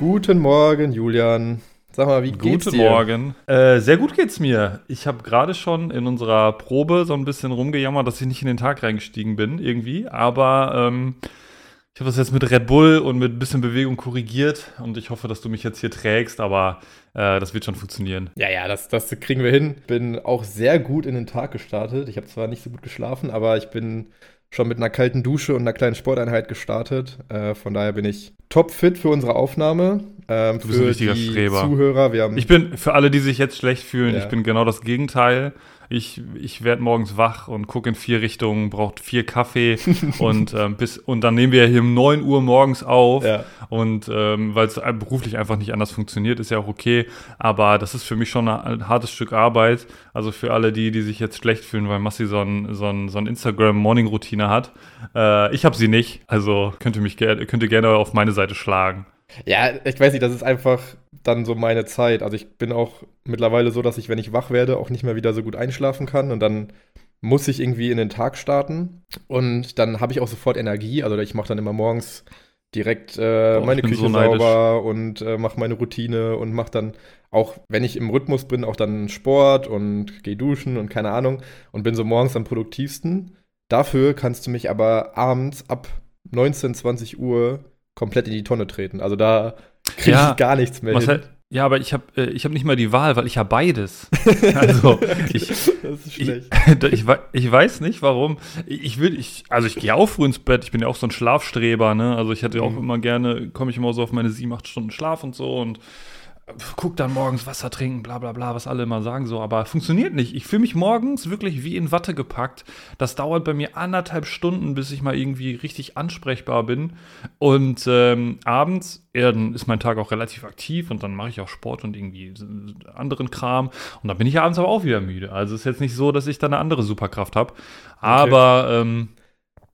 Guten Morgen, Julian. Sag mal, wie geht's Guten dir? Morgen. Äh, sehr gut geht's mir. Ich habe gerade schon in unserer Probe so ein bisschen rumgejammert, dass ich nicht in den Tag reingestiegen bin, irgendwie. Aber ähm, ich habe das jetzt mit Red Bull und mit ein bisschen Bewegung korrigiert und ich hoffe, dass du mich jetzt hier trägst, aber äh, das wird schon funktionieren. Ja, ja, das, das kriegen wir hin. Bin auch sehr gut in den Tag gestartet. Ich habe zwar nicht so gut geschlafen, aber ich bin schon mit einer kalten Dusche und einer kleinen Sporteinheit gestartet. Äh, von daher bin ich topfit für unsere Aufnahme. Ähm, Du bist ein für richtiger die Streber. Zuhörer, wir haben Ich bin, für alle, die sich jetzt schlecht fühlen, Ja. ich bin genau das Gegenteil. Ich, ich werde morgens wach und gucke in vier Richtungen, braucht vier Kaffee und, ähm, bis, und dann nehmen wir hier um 9 Uhr morgens auf. Ja. Und ähm, weil es beruflich einfach nicht anders funktioniert, ist ja auch okay. Aber das ist für mich schon ein, hartes Stück Arbeit. Also für alle die, die sich jetzt schlecht fühlen, weil Massi so ein, so ein, so ein Instagram-Morning-Routine hat. Äh, ich habe sie nicht. Also könnt ihr mich könnt ihr gerne auf meine Seite schlagen. Ja, ich weiß nicht, das ist einfach dann so meine Zeit. Also ich bin auch mittlerweile so, dass ich, wenn ich wach werde, auch nicht mehr wieder so gut einschlafen kann und dann muss ich irgendwie in den Tag starten und dann habe ich auch sofort Energie. Also ich mache dann immer morgens direkt äh, Boah, meine Küche so sauber und äh, mache meine Routine und mache dann auch, wenn ich im Rhythmus bin, auch dann Sport und gehe duschen und keine Ahnung und bin so morgens am produktivsten. Dafür kannst du mich aber abends ab 19, 20 Uhr komplett in die Tonne treten. Also da kriege Ja, ich gar nichts mehr Was hin. ja, aber ich habe äh, ich hab nicht mal die Wahl, weil ich habe beides. Also, ich, das ist ich, schlecht. ich, wei- ich weiß nicht, warum. Ich ich will, ich, also ich gehe auch früh ins Bett. Ich bin ja auch so ein Schlafstreber, ne? Also ich hätte auch Mhm. immer gerne, komme ich immer so auf meine sieben, acht Stunden Schlaf und so und guck dann morgens Wasser trinken, bla bla bla, was alle immer sagen so. Aber funktioniert nicht. Ich fühle mich morgens wirklich wie in Watte gepackt. Das dauert bei mir anderthalb Stunden, bis ich mal irgendwie richtig ansprechbar bin. Und ähm, abends, ja, dann ist mein Tag auch relativ aktiv und dann mache ich auch Sport und irgendwie anderen Kram. Und dann bin ich abends aber auch wieder müde. Also ist jetzt nicht so, dass ich da eine andere Superkraft habe. Aber ähm,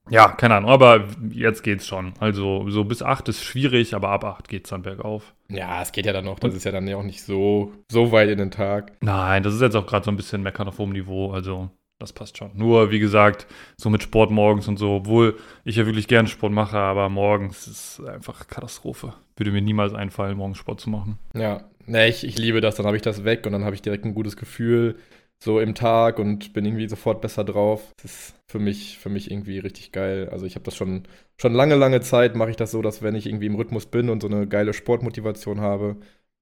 ja, keine Ahnung, aber jetzt geht's schon. Also so bis 8 ist schwierig, aber ab 8 geht's dann bergauf. Ja, es geht ja dann noch. Das ist ja dann ja auch nicht so, so weit in den Tag. Nein, das ist jetzt auch gerade so ein bisschen meckern auf hohem Niveau, also das passt schon. Nur, wie gesagt, so mit Sport morgens und so, obwohl ich ja wirklich gerne Sport mache, aber morgens ist einfach Katastrophe. Würde mir niemals einfallen, morgens Sport zu machen. Ja, ne, ich, ich liebe das. Dann habe ich das weg und dann habe ich direkt ein gutes Gefühl so im Tag und bin irgendwie sofort besser drauf. Das ist für mich, für mich irgendwie richtig geil. Also ich habe das schon, schon lange, lange Zeit mache ich das so, dass wenn ich irgendwie im Rhythmus bin und so eine geile Sportmotivation habe,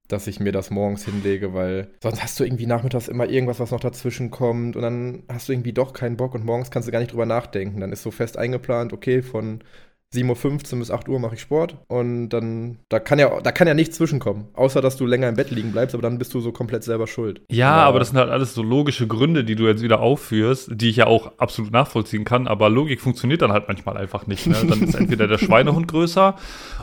dass ich mir das morgens hinlege, weil sonst hast du irgendwie nachmittags immer irgendwas, was noch dazwischen kommt und dann hast du irgendwie doch keinen Bock und morgens kannst du gar nicht drüber nachdenken. Dann ist so fest eingeplant, okay, von 7.15 Uhr bis 8 Uhr mache ich Sport und dann, da kann ja, da kann ja nichts zwischenkommen, außer dass du länger im Bett liegen bleibst, aber dann bist du so komplett selber schuld. Ja, aber das sind halt alles so logische Gründe, die du jetzt wieder aufführst, die ich ja auch absolut nachvollziehen kann, aber Logik funktioniert dann halt manchmal einfach nicht. Ne? Dann ist entweder der Schweinehund größer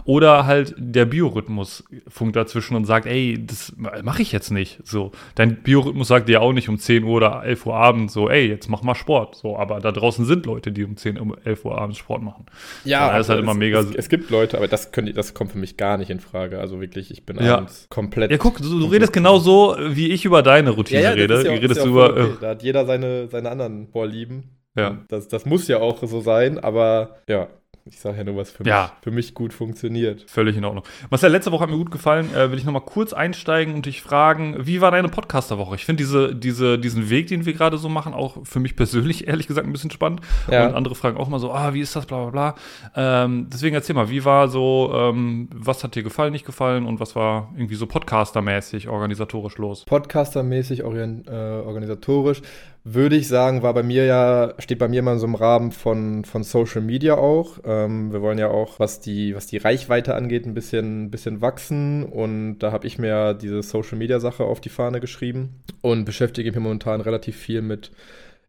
oder halt der Biorhythmus funkt dazwischen und sagt, ey, das mache ich jetzt nicht. So, dein Biorhythmus sagt dir auch nicht um 10 Uhr oder 11 Uhr abends so, ey, jetzt mach mal Sport. So, aber da draußen sind Leute, die um 10, um 11 Uhr abends Sport machen. Ja, Ja, ist halt es, immer mega- Es, es gibt Leute, aber das, können, das kommt für mich gar nicht in Frage. Also wirklich, ich bin Ja. abends komplett. Ja, guck, du, du redest genau so, wie ich über deine Routine das rede. ist ja auch- redest ja über. okay. äh, Da hat jeder seine, seine anderen Vorlieben. Ja. Das, das muss ja auch so sein, aber ja, ich sage ja nur, was für, Ja. mich, für mich gut funktioniert. Völlig in Ordnung. Marcel, letzte Woche hat mir gut gefallen. Äh, will ich noch mal kurz einsteigen und dich fragen, wie war deine Podcasterwoche? Ich finde diese, diese, diesen Weg, den wir gerade so machen, auch für mich persönlich ehrlich gesagt ein bisschen spannend. Ja. Und andere fragen auch mal so, ah, wie ist das, bla bla bla. Ähm, deswegen erzähl mal, wie war so, ähm, was hat dir gefallen, nicht gefallen und was war irgendwie so podcastermäßig, organisatorisch los? Podcastermäßig, orient, äh, organisatorisch, würde ich sagen, war bei mir ja, steht bei mir mal in so im Rahmen von, von Social Media auch. Ähm, wir wollen ja auch, was die, was die Reichweite angeht, ein bisschen, bisschen wachsen. Und da habe ich mir ja diese Social Media Sache auf die Fahne geschrieben und beschäftige mich momentan relativ viel mit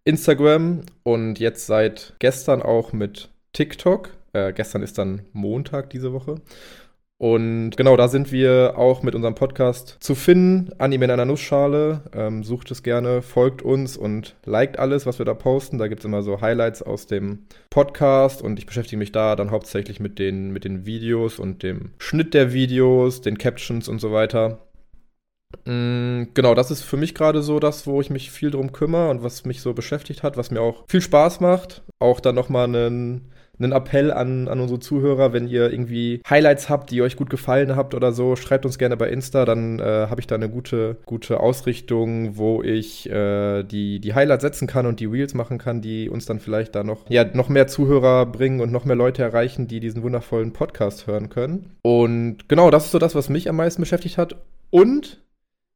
Instagram und jetzt seit gestern auch mit TikTok. Äh, gestern ist dann Montag diese Woche. Und genau, da sind wir auch mit unserem Podcast zu finden. Anime in einer Nussschale. Ähm, sucht es gerne, folgt uns und liked alles, was wir da posten. Da gibt es immer so Highlights aus dem Podcast und ich beschäftige mich da dann hauptsächlich mit den, mit den Videos und dem Schnitt der Videos, den Captions und so weiter. Mm, Genau, das ist für mich gerade so das, wo ich mich viel drum kümmere und was mich so beschäftigt hat, was mir auch viel Spaß macht. Auch dann nochmal einen einen Appell an, an unsere Zuhörer, wenn ihr irgendwie Highlights habt, die euch gut gefallen habt oder so, schreibt uns gerne bei Insta, dann äh, habe ich da eine gute, gute Ausrichtung, wo ich äh, die, die Highlights setzen kann und die Reels machen kann, die uns dann vielleicht da noch, ja, noch mehr Zuhörer bringen und noch mehr Leute erreichen, die diesen wundervollen Podcast hören können. Und genau, das ist so das, was mich am meisten beschäftigt hat. Und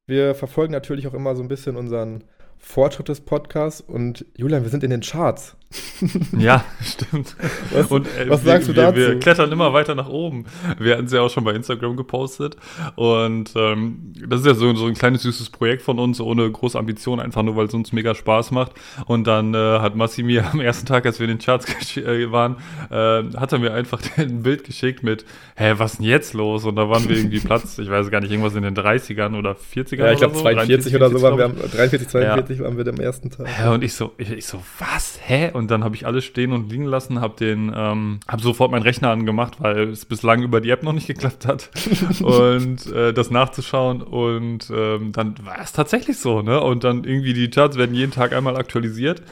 wir verfolgen natürlich auch immer so ein bisschen unseren Fortschritt des Podcasts. Und Julian, wir sind in den Charts. ja, stimmt. Was, und, äh, was sagst wir, du dazu? Wir, klettern immer weiter nach oben. Wir hatten es ja auch schon bei Instagram gepostet. Und ähm, das ist ja so, so ein kleines süßes Projekt von uns, ohne große Ambition, einfach nur, weil es uns mega Spaß macht. Und dann äh, hat Massi mir am ersten Tag, als wir in den Charts äh, waren, äh, hat er mir einfach ein Bild geschickt mit, hä, was ist denn jetzt los? Und da waren wir irgendwie Platz, ich weiß gar nicht, irgendwas in den 30ern oder 40ern Ja, ich glaube so. 42 oder so waren wir, 43, 42 ja. waren wir am ersten Tag. Ja, und ich so, ich, ich so, was, hä? Und dann habe ich alles stehen und liegen lassen, habe den, ähm, habe sofort meinen Rechner angemacht, weil es bislang über die App noch nicht geklappt hat und äh, das nachzuschauen und ähm, dann war es tatsächlich so, ne? Und dann irgendwie die Charts werden jeden Tag einmal aktualisiert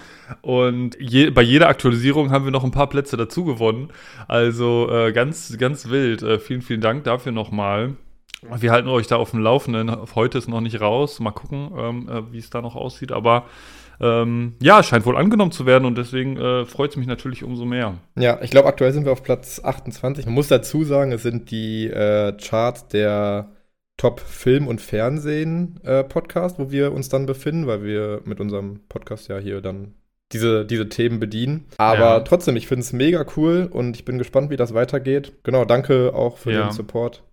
und je, bei jeder Aktualisierung haben wir noch ein paar Plätze dazu gewonnen. Also äh, ganz, ganz wild. Äh, vielen, vielen Dank dafür nochmal. Wir halten euch da auf dem Laufenden. Heute ist noch nicht raus. Mal gucken, ähm, äh, wie es da noch aussieht. Aber ähm, ja, scheint wohl angenommen zu werden und deswegen äh, freut es mich natürlich umso mehr. Ja, ich glaube, aktuell sind wir auf Platz 28. Man muss dazu sagen, es sind die äh, Charts der Top Film und Fernsehen äh, Podcast, wo wir uns dann befinden, weil wir mit unserem Podcast ja hier dann diese, diese Themen bedienen. Aber ja. trotzdem, ich finde es mega cool und ich bin gespannt, wie das weitergeht. Genau, danke auch für ja. den Support.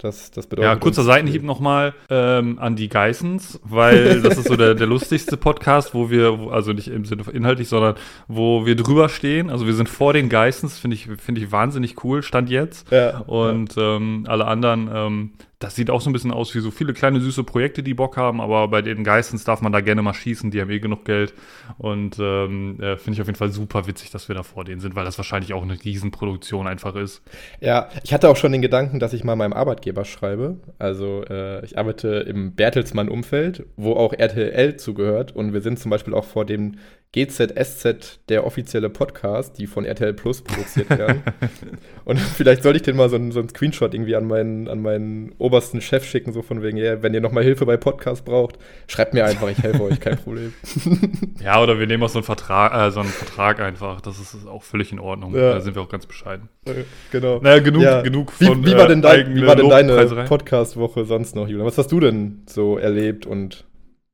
Das, das bedeutet. Ja, kurzer Seitenhieb nochmal ähm, an die Geissens, weil das ist so der, der lustigste Podcast, wo wir, also nicht im Sinne inhaltlich, sondern wo wir drüber stehen. Also wir sind vor den Geissens, finde ich, finde ich wahnsinnig cool, stand jetzt. Ja, Und ja. Ähm, alle anderen ähm, das sieht auch so ein bisschen aus wie so viele kleine süße Projekte, die Bock haben, aber bei den Geistens darf man da gerne mal schießen, die haben eh genug Geld. Und ähm, äh, finde ich auf jeden Fall super witzig, dass wir da vor denen sind, weil das wahrscheinlich auch eine Riesenproduktion einfach ist. Ja, ich hatte auch schon den Gedanken, dass ich mal meinem Arbeitgeber schreibe. Also äh, ich arbeite im Bertelsmann-Umfeld, wo auch RTL zugehört. Und wir sind zum Beispiel auch vor dem GZSZ, der offizielle Podcast, die von RTL Plus produziert werden. und vielleicht sollte ich den mal so, einen, so einen Screenshot irgendwie an meinen, an meinen obersten Chef schicken, so von wegen, ja, wenn ihr nochmal Hilfe bei Podcast braucht, schreibt mir einfach, ich helfe euch, kein Problem. ja, oder wir nehmen auch so einen Vertrag, äh, so einen Vertrag einfach, das ist auch völlig in Ordnung. Ja. Da sind wir auch ganz bescheiden. Äh, genau. Naja, genug, ja. genug von Wie, wie war denn, dein, wie war denn deine Podcast-Woche sonst noch, Julian? Was hast du denn so erlebt und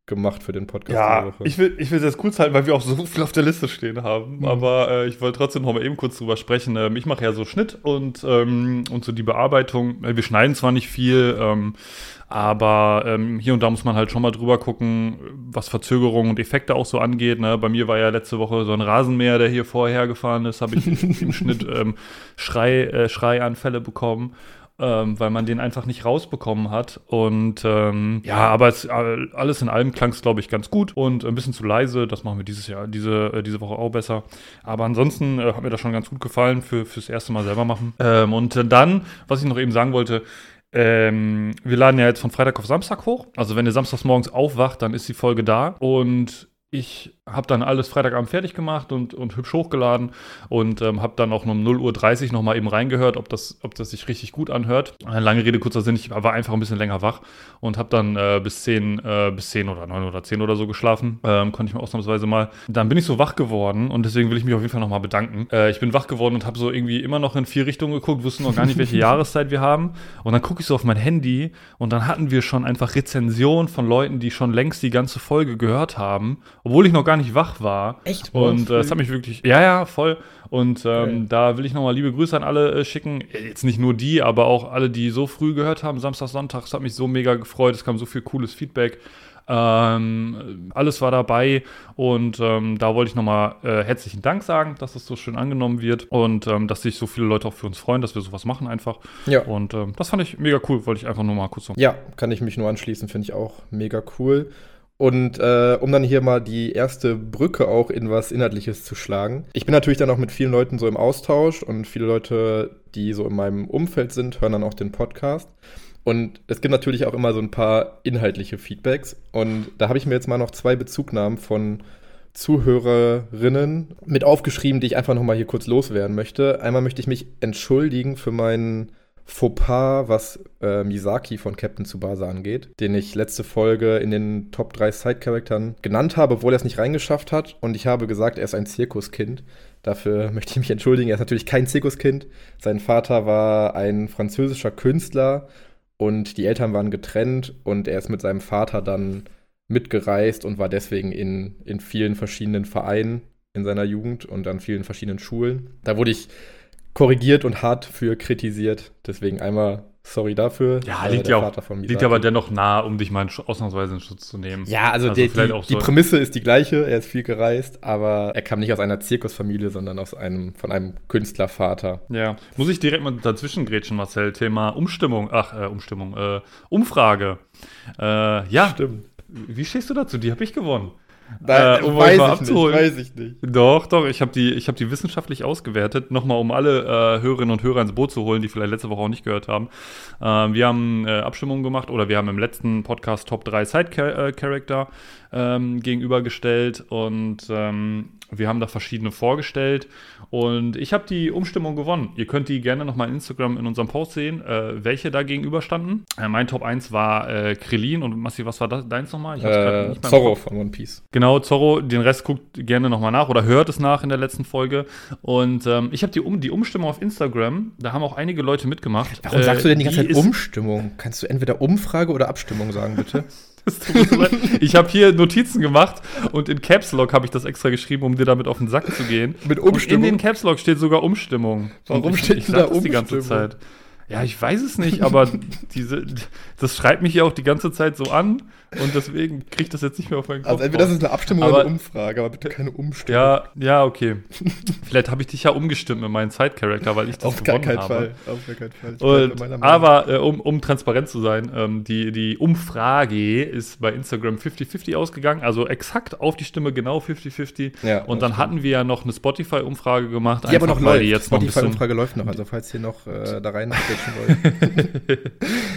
gemacht für den Podcast. Ja, ich will, ich will es jetzt kurz halten, weil wir auch so viel auf der Liste stehen haben. Mhm. Aber äh, ich wollte trotzdem noch mal eben kurz drüber sprechen. Ähm, ich mache ja so Schnitt und, ähm, und so die Bearbeitung. Äh, wir schneiden zwar nicht viel, ähm, aber ähm, hier und da muss man halt schon mal drüber gucken, was Verzögerungen und Effekte auch so angeht. Ne? Bei mir war ja letzte Woche so ein Rasenmäher, der hier vorher gefahren ist, habe ich im Schnitt ähm, Schrei, äh, Schreianfälle bekommen ähm, weil man den einfach nicht rausbekommen hat. Und ähm, ja, aber es, alles in allem klang es, glaube ich, ganz gut und ein bisschen zu leise. Das machen wir dieses Jahr, diese, äh, diese Woche auch besser. Aber ansonsten äh, hat mir das schon ganz gut gefallen für, fürs erste Mal selber machen. Ähm, und dann, was ich noch eben sagen wollte, ähm, wir laden ja jetzt von Freitag auf Samstag hoch. Also wenn ihr samstags morgens aufwacht, dann ist die Folge da. Und ich habe dann alles Freitagabend fertig gemacht und, und hübsch hochgeladen und ähm, habe dann auch um 0.30 Uhr nochmal eben reingehört, ob das, ob das sich richtig gut anhört. Eine lange Rede, kurzer Sinn, ich war einfach ein bisschen länger wach und habe dann äh, bis 10, äh, bis 10 oder 9 oder 10 oder so geschlafen. Ähm, konnte ich mir ausnahmsweise mal. Dann bin ich so wach geworden und deswegen will ich mich auf jeden Fall nochmal bedanken. Äh, ich bin wach geworden und habe so irgendwie immer noch in vier Richtungen geguckt, wusste noch gar nicht, welche Jahreszeit wir haben. Und dann gucke ich so auf mein Handy und dann hatten wir schon einfach Rezensionen von Leuten, die schon längst die ganze Folge gehört haben, obwohl ich noch gar nicht wach war. Echt? Und äh, das hat mich wirklich, ja, ja, voll. Und ähm, okay. da will ich nochmal liebe Grüße an alle äh, schicken. Jetzt nicht nur die, aber auch alle, die so früh gehört haben, Samstag, Sonntag. Es hat mich so mega gefreut. Es kam so viel cooles Feedback. Ähm, alles war dabei und ähm, da wollte ich nochmal äh, herzlichen Dank sagen, dass es so schön angenommen wird und ähm, dass sich so viele Leute auch für uns freuen, dass wir sowas machen einfach. Ja. Und ähm, das fand ich mega cool, wollte ich einfach nur mal kurz sagen. Ja, kann ich mich nur anschließen, finde ich auch mega cool. Und äh, um dann hier mal die erste Brücke auch in was Inhaltliches zu schlagen. Ich bin natürlich dann auch mit vielen Leuten so im Austausch und viele Leute, die so in meinem Umfeld sind, hören dann auch den Podcast. Und es gibt natürlich auch immer so ein paar inhaltliche Feedbacks. Und da habe ich mir jetzt mal noch zwei Bezugnahmen von Zuhörerinnen mit aufgeschrieben, die ich einfach nochmal hier kurz loswerden möchte. Einmal möchte ich mich entschuldigen für meinen Fauxpas, was äh, Misaki von Captain Tsubasa angeht, den ich letzte Folge in den Top 3 Side-Charaktern genannt habe, obwohl er es nicht reingeschafft hat. Und ich habe gesagt, er ist ein Zirkuskind. Dafür möchte ich mich entschuldigen. Er ist natürlich kein Zirkuskind. Sein Vater war ein französischer Künstler und die Eltern waren getrennt und er ist mit seinem Vater dann mitgereist und war deswegen in, in vielen verschiedenen Vereinen in seiner Jugend und an vielen verschiedenen Schulen. Da wurde ich korrigiert und hart für kritisiert. Deswegen einmal sorry dafür. Ja, liegt ja auch, liegt aber dennoch nah, um dich mal ausnahmsweise in Schutz zu nehmen. Ja, also, also die, die, so die, Prämisse ist die gleiche. Er ist viel gereist, aber er kam nicht aus einer Zirkusfamilie, sondern aus einem, von einem Künstlervater. Ja, muss ich direkt mal dazwischen grätschen, Marcel. Thema Umstimmung, ach, äh, Umstimmung, äh, Umfrage. Äh, ja. Stimmt. Wie stehst du dazu? Die habe ich gewonnen. Nein, äh, um weiß, ich abzuholen. Nicht, weiß ich nicht. Doch, doch, ich habe die, hab die wissenschaftlich ausgewertet. Nochmal, um alle äh, Hörerinnen und Hörer ins Boot zu holen, die vielleicht letzte Woche auch nicht gehört haben. Äh, wir haben äh, Abstimmungen gemacht oder wir haben im letzten Podcast Top 3 Side-Character ähm, gegenübergestellt und ähm, wir haben da verschiedene vorgestellt und ich habe die Umstimmung gewonnen. Ihr könnt die gerne nochmal in Instagram in unserem Post sehen, äh, welche da gegenüberstanden. Äh, mein Top 1 war äh, Krillin und Massi, was war das, deins nochmal? Äh, Zorro von One Piece. Genau, Zorro, den Rest guckt gerne nochmal nach oder hört es nach in der letzten Folge. Und ähm, ich habe die, um, die Umstimmung auf Instagram, da haben auch einige Leute mitgemacht. Warum sagst du denn die ganze Zeit Umstimmung? Kannst du entweder Umfrage oder Abstimmung sagen, bitte? ich habe hier Notizen gemacht und in Caps Lock habe ich das extra geschrieben, um dir damit auf den Sack zu gehen. Mit Umstimmung. Und in den Caps Lock steht sogar Umstimmung. Warum ich, steht ich da Umstimmung? die ganze Zeit. Ja, ich weiß es nicht, aber diese, das schreibt mich ja auch die ganze Zeit so an und deswegen kriege ich das jetzt nicht mehr auf meinen Kopf. Also entweder das ist eine Abstimmung aber, oder eine Umfrage, aber bitte keine Umstimmung. Ja, ja, okay. Vielleicht habe ich dich ja umgestimmt mit meinem Side-Character, weil ich das auf gewonnen gar keinen Fall. Auf gar keinen Fall. Und, aber äh, um, um transparent zu sein, ähm, die, die Umfrage ist bei Instagram 50-50 ausgegangen, also exakt auf die Stimme genau 50-50. Ja, und dann stimmt. hatten wir ja noch eine Spotify-Umfrage gemacht. Die aber noch läuft. Die Spotify-Umfrage läuft noch, also falls ihr noch äh, da rein wollt.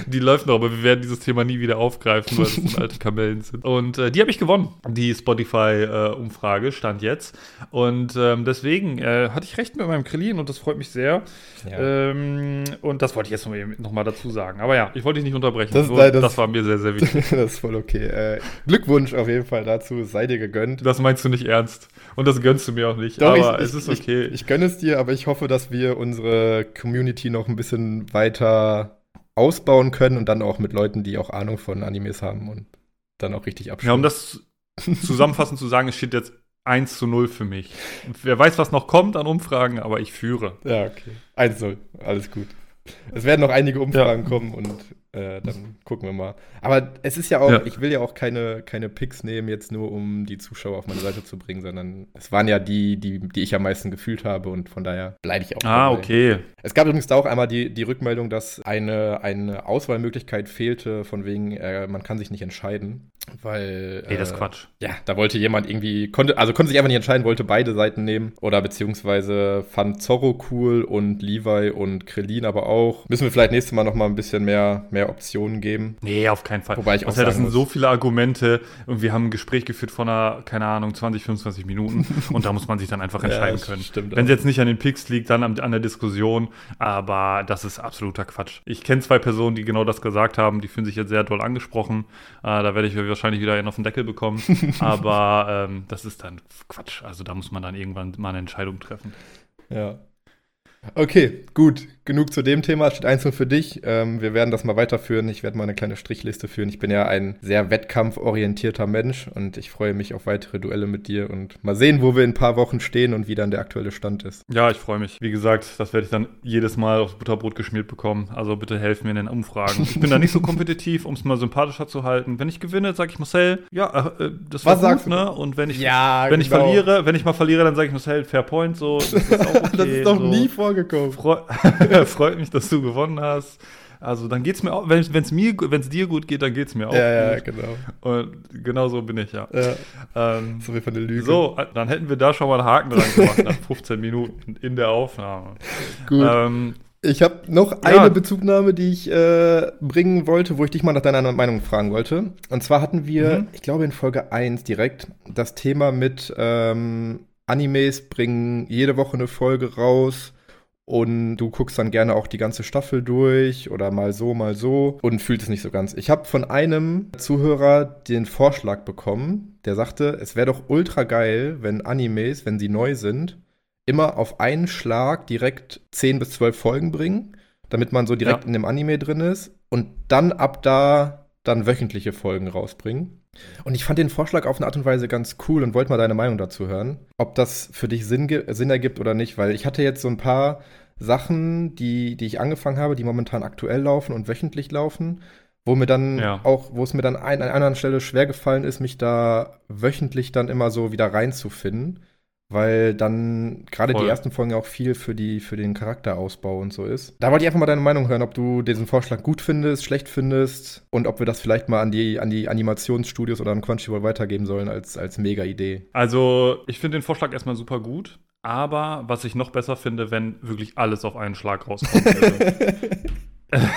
die läuft noch, aber wir werden dieses Thema nie wieder aufgreifen, weil es alte Kamellen sind. Und äh, die habe ich gewonnen, die Spotify-Umfrage, äh, stand jetzt. Und ähm, deswegen äh, hatte ich recht mit meinem Krillin und das freut mich sehr. Ja. Ähm, und das wollte ich jetzt noch, noch, mal dazu sagen. Aber ja, ich wollte dich nicht unterbrechen. Das, nein, das, das war mir sehr, sehr wichtig. das ist voll okay. Äh, Glückwunsch auf jeden Fall dazu, sei dir gegönnt. Das meinst du nicht ernst. Und das gönnst du mir auch nicht. Doch, aber ich, es ist okay. Ich, ich gönne es dir, aber ich hoffe, dass wir unsere Community noch ein bisschen weiter ausbauen können und dann auch mit Leuten, die auch Ahnung von Animes haben und dann auch richtig abschließen. Ja, um das zusammenfassend zu sagen, es steht jetzt 1 zu 0 für mich. Und wer weiß, was noch kommt an Umfragen, aber ich führe. Ja, okay. 1 zu 0, alles gut. Es werden noch einige Umfragen ja. kommen und äh, dann gucken wir mal. Aber es ist ja auch, ja. ich will ja auch keine, keine Picks nehmen, jetzt nur um die Zuschauer auf meine Seite zu bringen, sondern es waren ja die, die, die ich am meisten gefühlt habe und von daher bleibe ich auch. Ah, dabei. okay. Es gab übrigens da auch einmal die, die Rückmeldung, dass eine, eine Auswahlmöglichkeit fehlte, von wegen, äh, man kann sich nicht entscheiden. Weil. Ey, das ist äh, Quatsch. Ja, da wollte jemand irgendwie, konnte, also konnte sich einfach nicht entscheiden, wollte beide Seiten nehmen. Oder beziehungsweise fand Zorro cool und Levi und Krillin aber auch. Müssen wir vielleicht nächstes Mal nochmal ein bisschen mehr, mehr Optionen geben. Nee, auf keinen Fall. Wobei ich auch sagen das sind muss. so viele Argumente und wir haben ein Gespräch geführt von einer, keine Ahnung, 20, 25 Minuten und da muss man sich dann einfach entscheiden ja, können. Stimmt Wenn es jetzt nicht an den Picks liegt, dann an, an der Diskussion, aber das ist absoluter Quatsch. Ich kenne zwei Personen, die genau das gesagt haben, die fühlen sich jetzt sehr doll angesprochen. Äh, da werde ich wahrscheinlich wieder einen auf den Deckel bekommen. Aber ähm, das ist dann Quatsch. Also da muss man dann irgendwann mal eine Entscheidung treffen. Ja. Okay, gut genug zu dem Thema. Steht einzeln für dich. Ähm, wir werden das mal weiterführen. Ich werde mal eine kleine Strichliste führen. Ich bin ja ein sehr wettkampforientierter Mensch und ich freue mich auf weitere Duelle mit dir und mal sehen, wo wir in ein paar Wochen stehen und wie dann der aktuelle Stand ist. Ja, ich freue mich. Wie gesagt, das werde ich dann jedes Mal aufs Butterbrot geschmiert bekommen. Also bitte helfen mir in den Umfragen. Ich bin da nicht so kompetitiv, um es mal sympathischer zu halten. Wenn ich gewinne, sage ich Marcel, ja, äh, das war Was gut, sagst du? ne? Und wenn ich, ja, wenn genau. ich verliere, wenn ich mal verliere, dann sage ich Marcel, Fair Point, so. Das ist, okay, das ist doch so. nie vorgekommen. Freu freut mich, dass du gewonnen hast. Also dann geht es mir auch, wenn es mir, wenn es dir gut geht, dann geht es mir auch. Ja, ja, genau. Und genau so bin ich, ja. ja. Ähm, so wie von der Lüge. So, dann hätten wir da schon mal einen Haken dran gemacht nach 15 Minuten in der Aufnahme. Gut. Ähm, Ich habe noch ja. eine Bezugnahme, die ich äh, bringen wollte, wo ich dich mal nach deiner Meinung fragen wollte. Und zwar hatten wir, mhm. ich glaube in Folge 1 direkt, das Thema mit ähm, Animes bringen jede Woche eine Folge raus und du guckst dann gerne auch die ganze Staffel durch oder mal so, mal so und fühlt es nicht so ganz. Ich habe von einem Zuhörer den Vorschlag bekommen, der sagte, es wäre doch ultra geil, wenn Animes, wenn sie neu sind, immer auf einen Schlag direkt 10 bis 12 Folgen bringen, damit man so direkt ja. in dem Anime drin ist und dann ab da dann wöchentliche Folgen rausbringen. Und ich fand den Vorschlag auf eine Art und Weise ganz cool und wollte mal deine Meinung dazu hören, ob das für dich Sinn, Sinn ergibt oder nicht, weil ich hatte jetzt so ein paar Sachen, die, die ich angefangen habe, die momentan aktuell laufen und wöchentlich laufen, wo mir dann ja. auch, wo es mir dann ein, an einer anderen Stelle schwer gefallen ist, mich da wöchentlich dann immer so wieder reinzufinden weil dann gerade die ersten Folgen auch viel für, die, für den Charakterausbau und so ist. Da wollte ich einfach mal deine Meinung hören, ob du diesen Vorschlag gut findest, schlecht findest und ob wir das vielleicht mal an die, an die Animationsstudios oder an Crunchyroll weitergeben sollen als, als Mega-Idee. Also, ich finde den Vorschlag erstmal super gut, aber was ich noch besser finde, wenn wirklich alles auf einen Schlag rauskommt.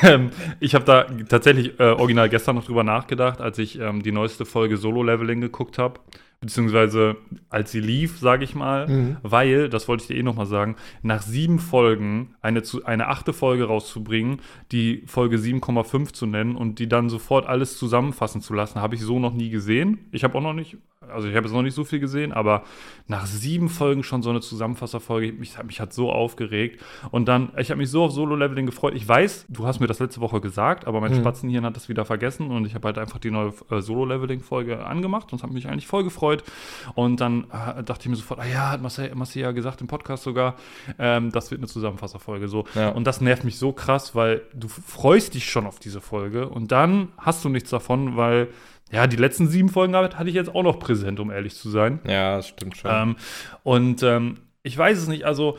Ähm, ich habe da tatsächlich äh, original gestern noch drüber nachgedacht, als ich ähm, die neueste Folge Solo Leveling geguckt habe beziehungsweise als sie lief, sage ich mal, mhm. weil, das wollte ich dir eh nochmal sagen, nach sieben Folgen eine, zu, eine achte Folge rauszubringen, die Folge 7,5 zu nennen und die dann sofort alles zusammenfassen zu lassen, habe ich so noch nie gesehen. Ich habe auch noch nicht, also ich habe jetzt noch nicht so viel gesehen, aber nach sieben Folgen schon so eine Zusammenfasserfolge, mich, mich hat so aufgeregt. Und dann, ich habe mich so auf Solo-Leveling gefreut. Ich weiß, du hast mir das letzte Woche gesagt, aber mein mhm. Spatzenhirn hat das wieder vergessen und ich habe halt einfach die neue äh, Solo-Leveling-Folge angemacht und habe mich eigentlich voll gefreut. Und dann äh, dachte ich mir sofort, ah ja, hat Marcel, Marcel ja gesagt im Podcast sogar, ähm, das wird eine Zusammenfasserfolge. So. Ja. Und das nervt mich so krass, weil du freust dich schon auf diese Folge und dann hast du nichts davon, weil ja, die letzten sieben Folgen hatte ich jetzt auch noch präsent, um ehrlich zu sein. Ja, das stimmt schon. Ähm, und ähm, ich weiß es nicht, also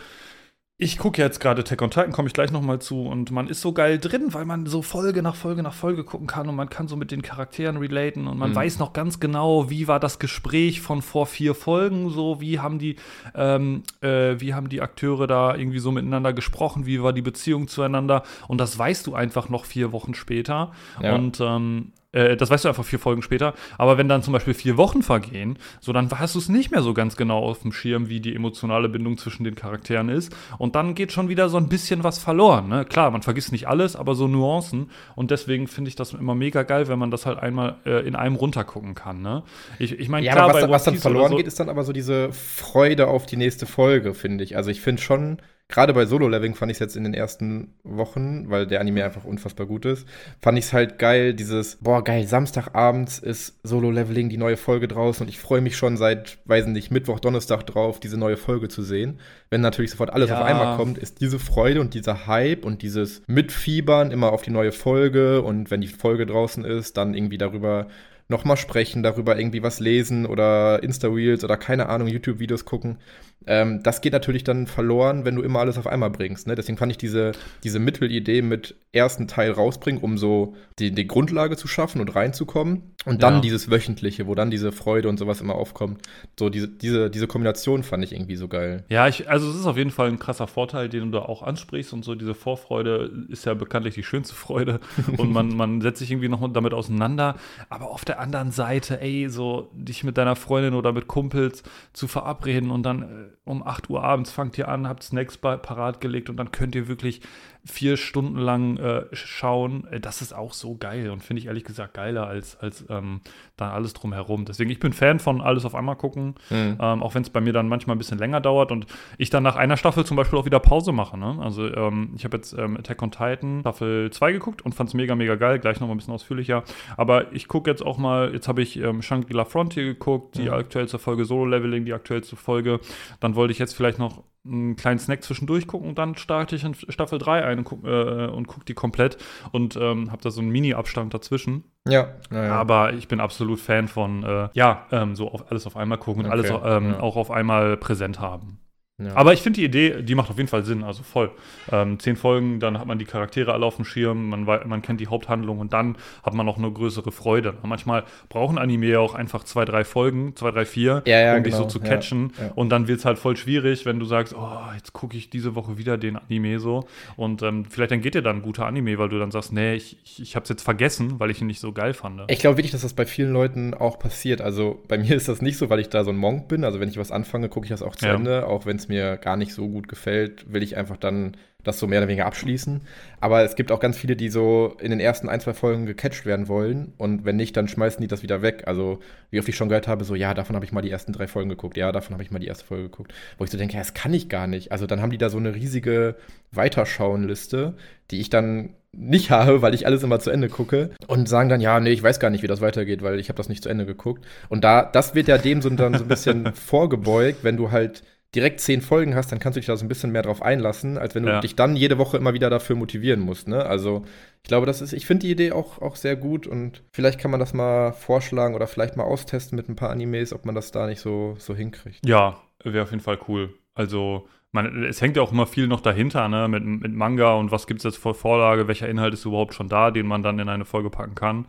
ich gucke jetzt gerade Tech on Titan, komme ich gleich nochmal zu. Und man ist so geil drin, weil man so Folge nach Folge nach Folge gucken kann und man kann so mit den Charakteren relaten und man mhm. weiß noch ganz genau, wie war das Gespräch von vor vier Folgen, so wie haben die, ähm, äh, wie haben die Akteure da irgendwie so miteinander gesprochen, wie war die Beziehung zueinander. Und das weißt du einfach noch vier Wochen später. Ja. Und ähm, äh, das weißt du einfach vier Folgen später. Aber wenn dann zum Beispiel vier Wochen vergehen, so dann hast du es nicht mehr so ganz genau auf dem Schirm, wie die emotionale Bindung zwischen den Charakteren ist. Und dann geht schon wieder so ein bisschen was verloren. Ne? Klar, man vergisst nicht alles, aber so Nuancen. Und deswegen finde ich das immer mega geil, wenn man das halt einmal äh, in einem runtergucken kann. Ne? Ich, ich meine, ja, klar, was, was dann verloren so geht, ist dann aber so diese Freude auf die nächste Folge, finde ich. Also ich finde schon, gerade bei Solo-Leveling fand ich es jetzt in den ersten Wochen, weil der Anime einfach unfassbar gut ist, fand ich es halt geil, dieses, boah, geil, Samstagabends ist Solo-Leveling, die neue Folge draußen und ich freue mich schon seit, weiß nicht, Mittwoch, Donnerstag drauf, diese neue Folge zu sehen. Wenn natürlich sofort alles ja. auf einmal kommt, ist diese Freude und dieser Hype und dieses Mitfiebern immer auf die neue Folge und wenn die Folge draußen ist, dann irgendwie darüber nochmal sprechen, darüber irgendwie was lesen oder Insta-Reels oder keine Ahnung, YouTube-Videos gucken. Ähm, das geht natürlich dann verloren, wenn du immer alles auf einmal bringst. Ne? Deswegen fand ich diese, diese Mittelidee mit ersten Teil rausbringen, um so die, die Grundlage zu schaffen und reinzukommen. Und dann ja. dieses Wöchentliche, wo dann diese Freude und sowas immer aufkommt. So diese, diese, diese Kombination fand ich irgendwie so geil. Ja, ich, also es ist auf jeden Fall ein krasser Vorteil, den du da auch ansprichst. Und so diese Vorfreude ist ja bekanntlich die schönste Freude. und man, man setzt sich irgendwie noch damit auseinander. Aber auf der anderen Seite, ey, so dich mit deiner Freundin oder mit Kumpels zu verabreden und dann äh, um 8 Uhr abends fangt ihr an, habt Snacks parat gelegt und dann könnt ihr wirklich vier Stunden lang äh, schauen, äh, das ist auch so geil und finde ich ehrlich gesagt geiler als, als ähm, dann alles drumherum. Deswegen, ich bin Fan von alles auf einmal gucken, mhm. ähm, auch wenn es bei mir dann manchmal ein bisschen länger dauert und ich dann nach einer Staffel zum Beispiel auch wieder Pause mache. Ne? Also ähm, ich habe jetzt ähm, Attack on Titan Staffel 2 geguckt und fand es mega, mega geil, gleich nochmal ein bisschen ausführlicher. Aber ich gucke jetzt auch mal, jetzt habe ich ähm, Shangri-La Frontier geguckt, die mhm. aktuellste Folge Solo-Leveling, die aktuellste Folge. Dann wollte ich jetzt vielleicht noch einen kleinen Snack zwischendurch gucken und dann starte ich in Staffel 3 ein und gucke äh, guck die komplett und ähm, habe da so einen Mini-Abstand dazwischen. Ja, ja, ja, Aber ich bin absolut Fan von, äh, ja, ähm, so auf alles auf einmal gucken okay, und alles ähm, ja. auch auf einmal präsent haben. Ja. Aber ich finde die Idee, die macht auf jeden Fall Sinn, also voll. Ähm, zehn Folgen, dann hat man die Charaktere alle auf dem Schirm, man, man kennt die Haupthandlung und dann hat man auch eine größere Freude. Manchmal brauchen Anime ja auch einfach zwei, drei Folgen, zwei, drei, vier, ja, ja, um genau. dich so zu catchen. Und dann wird es halt voll schwierig, wenn du sagst, oh, jetzt gucke ich diese Woche wieder den Anime so. Und ähm, vielleicht dann geht dir dann ein guter Anime, weil du dann sagst, nee, ich, ich, ich habe es jetzt vergessen, weil ich ihn nicht so geil fand. Ich glaube wirklich, dass das bei vielen Leuten auch passiert. Also bei mir ist das nicht so, weil ich da so ein Monk bin. Also wenn ich was anfange, gucke ich das auch zu Ende, auch wenn es mir gar nicht so gut gefällt, will ich einfach dann das so mehr oder weniger abschließen. Aber es gibt auch ganz viele, die so in den ersten ein, zwei Folgen gecatcht werden wollen. Und wenn nicht, dann schmeißen die das wieder weg. Also, wie oft ich schon gehört habe, so, ja, davon habe ich mal die ersten drei Folgen geguckt. Ja, davon habe ich mal die erste Folge geguckt. Wo ich so denke, ja, das kann ich gar nicht. Also, dann haben die da so eine riesige Weiterschauenliste, die ich dann nicht habe, weil ich alles immer zu Ende gucke und sagen dann, ja, nee, ich weiß gar nicht, wie das weitergeht, weil ich habe das nicht zu Ende geguckt. Und da, das wird ja dem so, dann so ein bisschen vorgebeugt, wenn du halt direkt zehn Folgen hast, dann kannst du dich da so ein bisschen mehr drauf einlassen, als wenn du ja. dich dann jede Woche immer wieder dafür motivieren musst. Ne? Also ich glaube, das ist, ich finde die Idee auch, auch sehr gut und vielleicht kann man das mal vorschlagen oder vielleicht mal austesten mit ein paar Animes, ob man das da nicht so, so hinkriegt. Ja, wäre auf jeden Fall cool. Also man, es hängt ja auch immer viel noch dahinter, ne, mit, mit Manga und was gibt es jetzt für Vorlage, welcher Inhalt ist überhaupt schon da, den man dann in eine Folge packen kann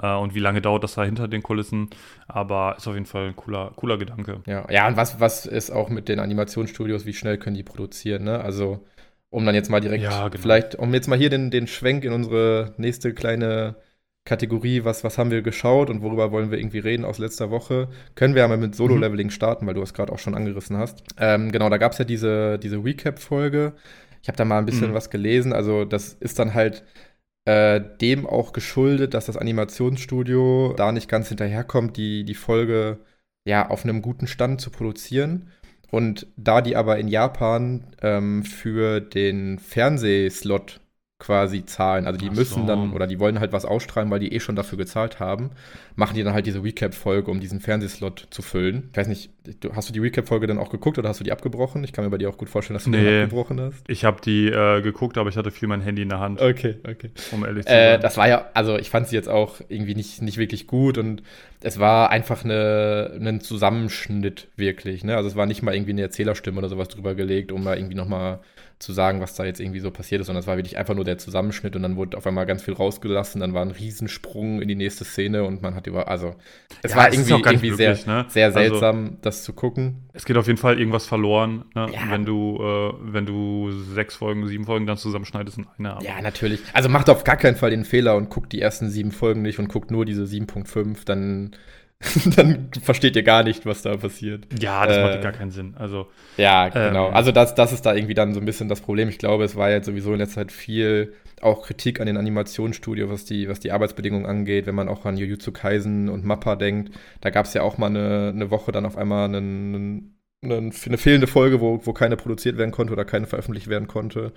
äh, und wie lange dauert das da hinter den Kulissen. Aber ist auf jeden Fall ein cooler, cooler Gedanke. Ja, ja und was, was ist auch mit den Animationsstudios, wie schnell können die produzieren, ne? Also, um dann jetzt mal direkt, ja, genau. vielleicht, um jetzt mal hier den, den Schwenk in unsere nächste kleine Kategorie, was, was haben wir geschaut und worüber wollen wir irgendwie reden aus letzter Woche, können wir ja mal mit Solo-Leveling mhm. starten, weil du es gerade auch schon angerissen hast. Ähm, genau, da gab es ja diese, diese Recap-Folge. Ich habe da mal ein bisschen mhm. was gelesen. Also, das ist dann halt äh, dem auch geschuldet, dass das Animationsstudio da nicht ganz hinterherkommt, die, die Folge ja auf einem guten Stand zu produzieren. Und da die aber in Japan ähm, für den Fernsehslot quasi zahlen. Also die Ach müssen so. dann oder die wollen halt was ausstrahlen, weil die eh schon dafür gezahlt haben. Machen die dann halt diese Recap-Folge, um diesen Fernsehslot zu füllen. Ich weiß nicht, hast du die Recap-Folge dann auch geguckt oder hast du die abgebrochen? Ich kann mir bei dir auch gut vorstellen, dass du nee, die abgebrochen hast. Ich habe die äh, geguckt, aber ich hatte viel mein Handy in der Hand. Okay, okay. Um ehrlich zu äh, sein. Äh, das war ja, also ich fand sie jetzt auch irgendwie nicht, nicht wirklich gut und es war einfach eine, ein Zusammenschnitt wirklich. Ne? Also es war nicht mal irgendwie eine Erzählerstimme oder sowas drüber gelegt, um mal irgendwie nochmal zu sagen, was da jetzt irgendwie so passiert ist, sondern es war wirklich einfach nur der Zusammenschnitt und dann wurde auf einmal ganz viel rausgelassen, dann war ein Riesensprung in die nächste Szene und man hat über, also es ja, war irgendwie, irgendwie möglich, sehr, ne? sehr also seltsam, also, das zu gucken. Es geht auf jeden Fall irgendwas verloren, ne? ja. wenn du, äh, wenn du sechs Folgen, sieben Folgen dann zusammenschneidest in einer. Ja, natürlich. Also macht auf gar keinen Fall den Fehler und guckt die ersten sieben Folgen nicht und guckt nur diese 7.5, dann dann versteht ihr gar nicht, was da passiert. Ja, das äh, macht gar keinen Sinn. Also, ja, genau. Ähm, also das, das ist da irgendwie dann so ein bisschen das Problem. Ich glaube, es war jetzt sowieso in letzter Zeit viel auch Kritik an den Animationsstudios, was die, was die Arbeitsbedingungen angeht, wenn man auch an Jujutsu Kaisen und Mappa denkt. Da gab es ja auch mal eine, eine Woche dann auf einmal einen, einen, eine fehlende Folge, wo, wo keine produziert werden konnte oder keine veröffentlicht werden konnte.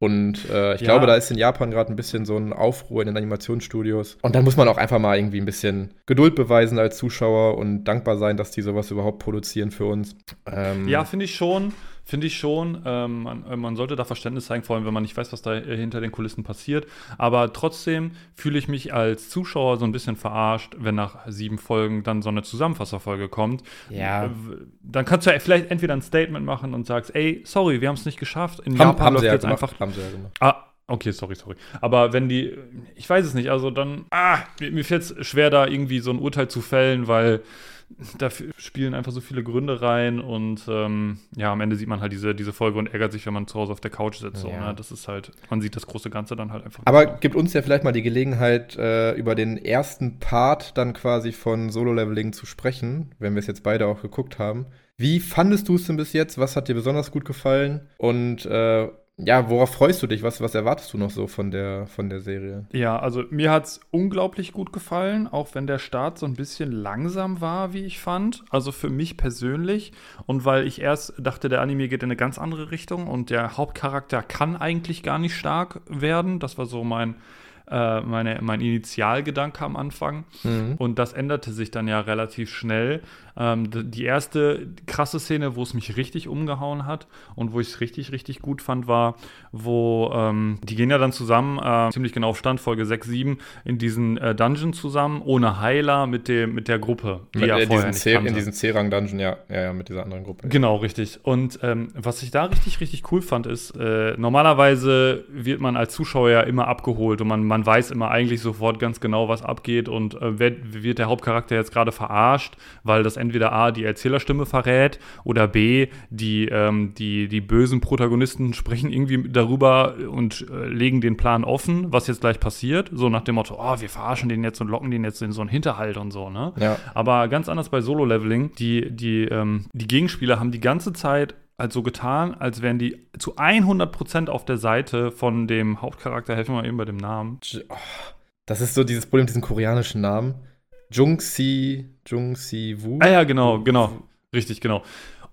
Und äh, ich ja. glaube, da ist in Japan gerade ein bisschen so ein Aufruhr in den Animationsstudios. Und dann muss man auch einfach mal irgendwie ein bisschen Geduld beweisen als Zuschauer und dankbar sein, dass die sowas überhaupt produzieren für uns. Ähm, ja, finde ich schon. Finde ich schon. Ähm, man, äh, man, sollte da Verständnis zeigen, vor allem wenn man nicht weiß, was da hinter den Kulissen passiert. Aber trotzdem fühle ich mich als Zuschauer so ein bisschen verarscht, wenn nach sieben Folgen dann so eine Zusammenfasserfolge kommt. Ja. Äh, dann kannst du ja vielleicht entweder ein Statement machen und sagst, ey, sorry, wir haben es nicht geschafft. In haben, Japan haben läuft jetzt gemacht, einfach. Haben sie ja gemacht. Ah, Okay, sorry, sorry. Aber wenn die, ich weiß es nicht, also dann, ah, mir, mir fällt es schwer, da irgendwie so ein Urteil zu fällen, weil da spielen einfach so viele Gründe rein und ähm, ja, am Ende sieht man halt diese, diese Folge und ärgert sich, wenn man zu Hause auf der Couch sitzt. Ja. So, ne? Das ist halt, man sieht das große Ganze dann halt einfach. Aber gibt uns ja vielleicht mal die Gelegenheit, äh, über den ersten Part dann quasi von Solo-Leveling zu sprechen, wenn wir es jetzt beide auch geguckt haben. Wie fandest du es denn bis jetzt? Was hat dir besonders gut gefallen? Und äh, ja, worauf freust du dich? Was, was erwartest du noch so von der, von der Serie? Ja, also mir hat es unglaublich gut gefallen, auch wenn der Start so ein bisschen langsam war, wie ich fand. Also für mich persönlich. Und weil ich erst dachte, der Anime geht in eine ganz andere Richtung und der Hauptcharakter kann eigentlich gar nicht stark werden. Das war so mein äh, meine, mein Initialgedanke am Anfang. Mhm. Und das änderte sich dann ja relativ schnell. Ähm, die erste krasse Szene, wo es mich richtig umgehauen hat und wo ich es richtig, richtig gut fand, war, wo ähm, die gehen ja dann zusammen, äh, ziemlich genau auf Stand, Folge 6, 7, in diesen äh, Dungeon zusammen, ohne Heiler mit, dem, mit der Gruppe. Die mit, ja vorher nicht in diesen C-Rang-Dungeon, ja. ja, ja, mit dieser anderen Gruppe. Genau, richtig. Und ähm, was ich da richtig, richtig cool fand, ist, äh, normalerweise wird man als Zuschauer ja immer abgeholt und man, man weiß immer eigentlich sofort ganz genau, was abgeht und äh, wird, wird der Hauptcharakter jetzt gerade verarscht, weil das entweder A, die Erzählerstimme verrät oder B, die, ähm, die, die bösen Protagonisten sprechen irgendwie darüber und äh, legen den Plan offen, was jetzt gleich passiert. So nach dem Motto, oh, wir verarschen den jetzt und locken den jetzt in so einen Hinterhalt und so, ne? Ja. Aber ganz anders bei Solo-Leveling, die, die, ähm, die Gegenspieler haben die ganze Zeit halt so getan, als wären die zu 100% auf der Seite von dem Hauptcharakter. Helfen wir mal eben bei dem Namen. Das ist so dieses Problem, diesen koreanischen Namen. Jung-si, Jung-si-wu. Ah ja, genau, genau. Richtig, genau.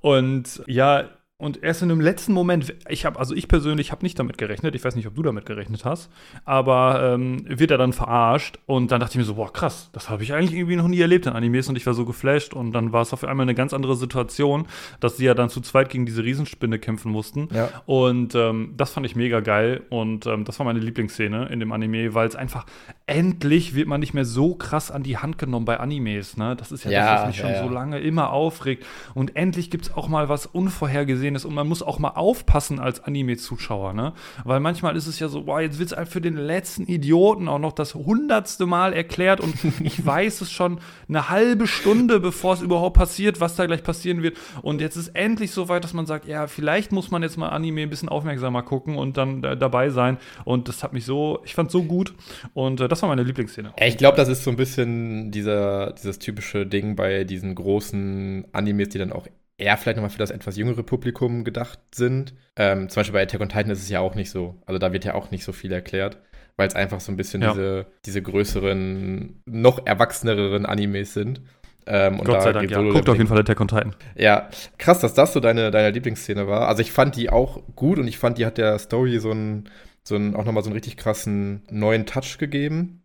Und ja, und erst in dem letzten Moment, ich habe, also ich persönlich habe nicht damit gerechnet, ich weiß nicht, ob du damit gerechnet hast, aber ähm, wird er dann verarscht und dann dachte ich mir so, boah, krass, das habe ich eigentlich irgendwie noch nie erlebt in Animes und ich war so geflasht und dann war es auf einmal eine ganz andere Situation, dass sie ja dann zu zweit gegen diese Riesenspinne kämpfen mussten. Ja. Und ähm, das fand ich mega geil und ähm, das war meine Lieblingsszene in dem Anime, weil es einfach endlich wird man nicht mehr so krass an die Hand genommen bei Animes, ne? Das ist ja, ja das, was mich ja, schon so lange immer aufregt und endlich gibt es auch mal was Unvorhergesehenes gesehen ist. Und man muss auch mal aufpassen als Anime-Zuschauer, ne? Weil manchmal ist es ja so, boah, jetzt wird es für den letzten Idioten auch noch das hundertste Mal erklärt und ich weiß es schon eine halbe Stunde, bevor es überhaupt passiert, was da gleich passieren wird. Und jetzt ist endlich so weit, dass man sagt, ja, vielleicht muss man jetzt mal Anime ein bisschen aufmerksamer gucken und dann äh, dabei sein. Und das hat mich so, ich fand so gut. Und äh, das war meine Lieblingsszene. Ich glaube, das ist so ein bisschen dieser, dieses typische Ding bei diesen großen Animes, die dann auch eher vielleicht nochmal für das etwas jüngere Publikum gedacht sind. Ähm, zum Beispiel bei Attack on Titan ist es ja auch nicht so. Also da wird ja auch nicht so viel erklärt, weil es einfach so ein bisschen ja. diese, diese größeren, noch erwachseneren Animes sind. Ähm, Gott sei Dank, ja. Guckt auf jeden Fall Attack on Titan. Ja, krass, dass das so deine, deine Lieblingsszene war. Also ich fand die auch gut und ich fand, die hat der Story so einen, so einen, auch nochmal so einen richtig krassen neuen Touch gegeben.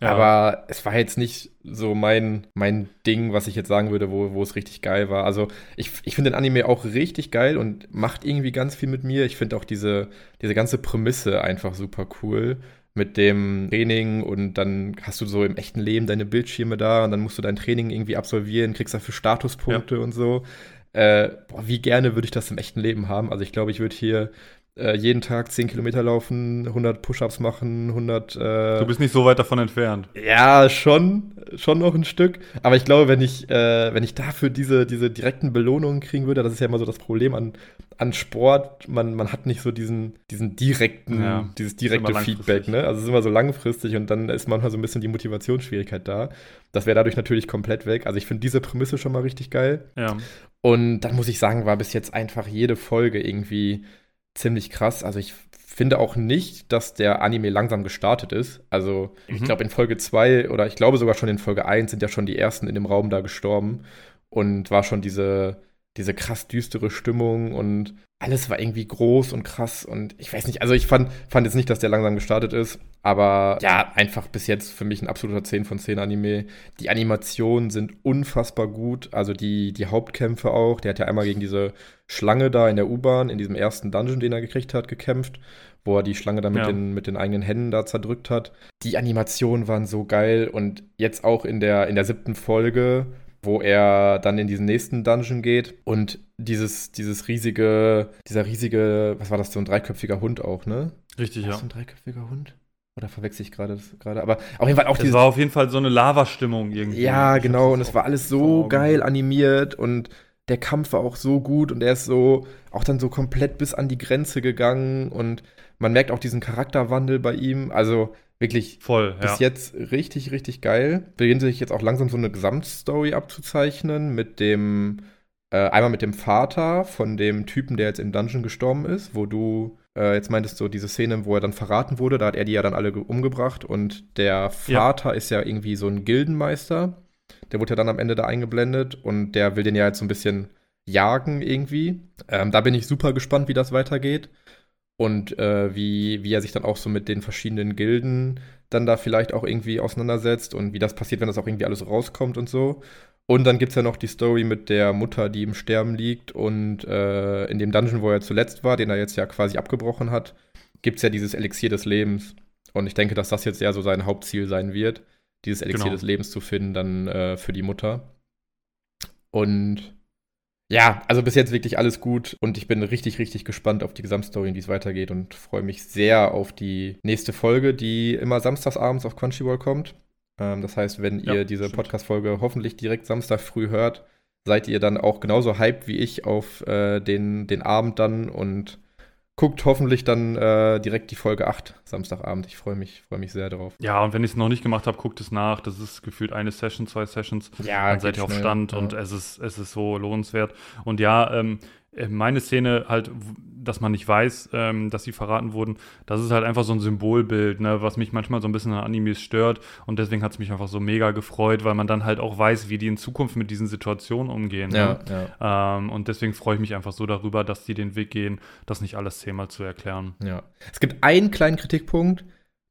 Ja. Aber es war jetzt nicht so mein, mein Ding, was ich jetzt sagen würde, wo, wo es richtig geil war. Also ich, ich finde den Anime auch richtig geil und macht irgendwie ganz viel mit mir. Ich finde auch diese, diese ganze Prämisse einfach super cool mit dem Training und dann hast du so im echten Leben deine Bildschirme da und dann musst du dein Training irgendwie absolvieren, kriegst dafür Statuspunkte ja. und so. Äh, boah, wie gerne würde ich das im echten Leben haben? Also ich glaube, ich würde hier äh, jeden Tag 10 Kilometer laufen, 100 Push-Ups machen, 100. Äh, du bist nicht so weit davon entfernt. Ja, schon, schon noch ein Stück. Aber ich glaube, wenn ich, äh, wenn ich dafür diese, diese direkten Belohnungen kriegen würde, das ist ja immer so das Problem an, an Sport. Man, man hat nicht so diesen, diesen direkten, ja, dieses direkte Feedback. Ne? Also es ist immer so langfristig und dann ist manchmal so ein bisschen die Motivationsschwierigkeit da. Das wäre dadurch natürlich komplett weg. Also ich finde diese Prämisse schon mal richtig geil. Ja. Und dann muss ich sagen, war bis jetzt einfach jede Folge irgendwie ziemlich krass. Also ich finde auch nicht, dass der Anime langsam gestartet ist. Also mhm. ich glaube in Folge 2 oder ich glaube sogar schon in Folge 1 sind ja schon die ersten in dem Raum da gestorben und war schon diese, diese krass düstere Stimmung und alles war irgendwie groß und krass und ich weiß nicht, also ich fand, fand jetzt nicht, dass der langsam gestartet ist, aber ja, einfach bis jetzt für mich ein absoluter 10 von 10 Anime. Die Animationen sind unfassbar gut, also die, die Hauptkämpfe auch, der hat ja einmal gegen diese Schlange da in der U-Bahn, in diesem ersten Dungeon, den er gekriegt hat, gekämpft, wo er die Schlange dann mit, ja. den, mit den eigenen Händen da zerdrückt hat. Die Animationen waren so geil und jetzt auch in der, in der siebten Folge wo er dann in diesen nächsten Dungeon geht und dieses, dieses riesige, dieser riesige, was war das, so ein dreiköpfiger Hund auch, ne? Richtig, ja. So ein dreiköpfiger Hund? Oder verwechsel ich gerade das gerade? Aber auf jeden Fall auch Es war auf jeden Fall so eine Lavastimmung irgendwie. Ja, genau. Und es war alles so geil animiert und der Kampf war auch so gut und er ist so auch dann so komplett bis an die Grenze gegangen und man merkt auch diesen Charakterwandel bei ihm. Also Wirklich Voll, bis ja. jetzt richtig, richtig geil. Beginnt sich jetzt auch langsam so eine Gesamtstory abzuzeichnen mit dem, äh, einmal mit dem Vater von dem Typen, der jetzt im Dungeon gestorben ist, wo du äh, jetzt meintest so diese Szene, wo er dann verraten wurde, da hat er die ja dann alle umgebracht und der Vater ja. ist ja irgendwie so ein Gildenmeister. Der wurde ja dann am Ende da eingeblendet und der will den ja jetzt so ein bisschen jagen irgendwie. Ähm, da bin ich super gespannt, wie das weitergeht. Und äh, wie, wie er sich dann auch so mit den verschiedenen Gilden dann da vielleicht auch irgendwie auseinandersetzt und wie das passiert, wenn das auch irgendwie alles rauskommt und so. Und dann gibt es ja noch die Story mit der Mutter, die im Sterben liegt und äh, in dem Dungeon, wo er zuletzt war, den er jetzt ja quasi abgebrochen hat, gibt es ja dieses Elixier des Lebens. Und ich denke, dass das jetzt ja so sein Hauptziel sein wird, dieses Elixier genau. des Lebens zu finden, dann äh, für die Mutter. Und ja, also bis jetzt wirklich alles gut und ich bin richtig, richtig gespannt auf die Gesamtstory, wie es weitergeht und freue mich sehr auf die nächste Folge, die immer samstagsabends auf Crunchyroll kommt. Ähm, das heißt, wenn ja, ihr diese Podcast-Folge hoffentlich direkt Samstag früh hört, seid ihr dann auch genauso hyped wie ich auf äh, den, den Abend dann und guckt hoffentlich dann äh, direkt die Folge 8 Samstagabend. Ich freue mich, freue mich sehr darauf. Ja, und wenn ich es noch nicht gemacht habe, guckt es nach. Das ist gefühlt eine Session, zwei Sessions. Ja, dann seid ihr auf Stand ja. und es ist, es ist so lohnenswert. Und ja, ähm, äh, meine Szene halt, dass man nicht weiß, ähm, dass sie verraten wurden, das ist halt einfach so ein Symbolbild, ne, was mich manchmal so ein bisschen an Animes stört. Und deswegen hat es mich einfach so mega gefreut, weil man dann halt auch weiß, wie die in Zukunft mit diesen Situationen umgehen. Ne? Ja, ne? ja. Ähm, und deswegen freue ich mich einfach so darüber, dass die den Weg gehen, das nicht alles zehnmal zu erklären. Ja. Es gibt einen kleinen Kritikpunkt,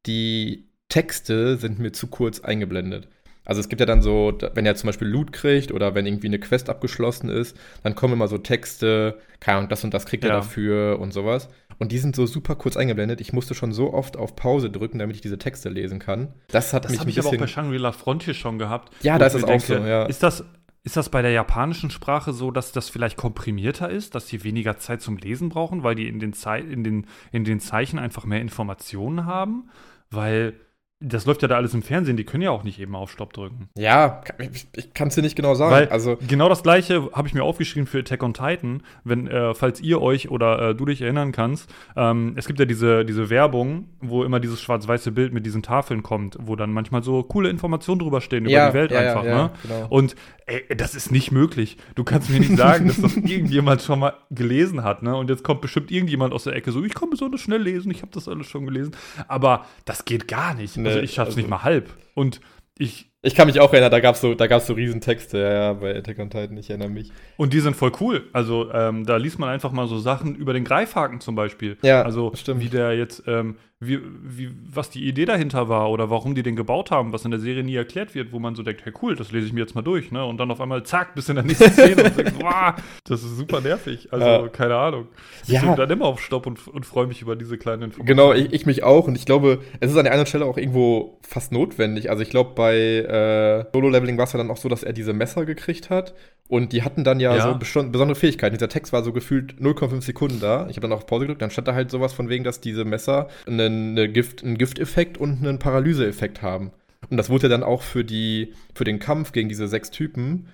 die Texte sind mir zu kurz eingeblendet. Also es gibt ja dann so, wenn er zum Beispiel Loot kriegt oder wenn irgendwie eine Quest abgeschlossen ist, dann kommen immer so Texte, keine Ahnung, das und das kriegt ja. er dafür und sowas. Und die sind so super kurz eingeblendet. Ich musste schon so oft auf Pause drücken, damit ich diese Texte lesen kann. Das hat das mich ein bisschen. Das habe ich aber auch bei Shangri-La Frontier schon gehabt. Ja, da ist es auch so, ja. Ist das, ist das bei der japanischen Sprache so, dass das vielleicht komprimierter ist, dass die weniger Zeit zum Lesen brauchen, weil die in den, Zei in den, in den Zeichen einfach mehr Informationen haben? Weil das läuft ja da alles im Fernsehen, die können ja auch nicht eben auf Stopp drücken. Ja, ich, ich kann es dir nicht genau sagen. Weil also genau das gleiche habe ich mir aufgeschrieben für Attack on Titan, wenn, äh, falls ihr euch oder äh, du dich erinnern kannst. Ähm, es gibt ja diese, diese Werbung, wo immer dieses schwarz-weiße Bild mit diesen Tafeln kommt, wo dann manchmal so coole Informationen drüber stehen über ja, die Welt ja, einfach. Ja, ne? Genau. Und ey, das ist nicht möglich. Du kannst mir nicht sagen, dass das irgendjemand schon mal gelesen hat. Ne? Und jetzt kommt bestimmt irgendjemand aus der Ecke so, ich kann besonders schnell lesen, ich habe das alles schon gelesen. Aber das geht gar nicht. Nee also ich schaff's also, nicht mal halb. Und ich. Ich kann mich auch erinnern, da gab's so, da gab's so Riesentexte, ja, ja, bei Attack on Titan, ich erinnere mich. Und die sind voll cool. Also, ähm, da liest man einfach mal so Sachen über den Greifhaken zum Beispiel. Ja, also, stimmt. wie der jetzt, ähm, wie, wie, was die Idee dahinter war oder warum die den gebaut haben, was in der Serie nie erklärt wird, wo man so denkt, hey cool, das lese ich mir jetzt mal durch, ne? Und dann auf einmal zack, bis in der nächsten Szene und denkst, wow, das ist super nervig. Also, ja. keine Ahnung. Ich ja. dann immer auf Stopp und, und freue mich über diese kleinen Informationen. Genau, ich, ich, mich auch. Und ich glaube, es ist an der einen Stelle auch irgendwo fast notwendig. Also ich glaube, bei äh, Solo-Leveling war es ja dann auch so, dass er diese Messer gekriegt hat. Und die hatten dann ja, ja. so besondere Fähigkeiten. Dieser Text war so gefühlt 0,5 Sekunden da. Ich habe dann auf Pause gedrückt, dann stand da halt sowas von wegen, dass diese Messer eine, eine Gift, einen Gifteffekt und einen Paralyseeffekt haben. Und das wurde dann auch für, die, für den Kampf gegen diese sechs Typen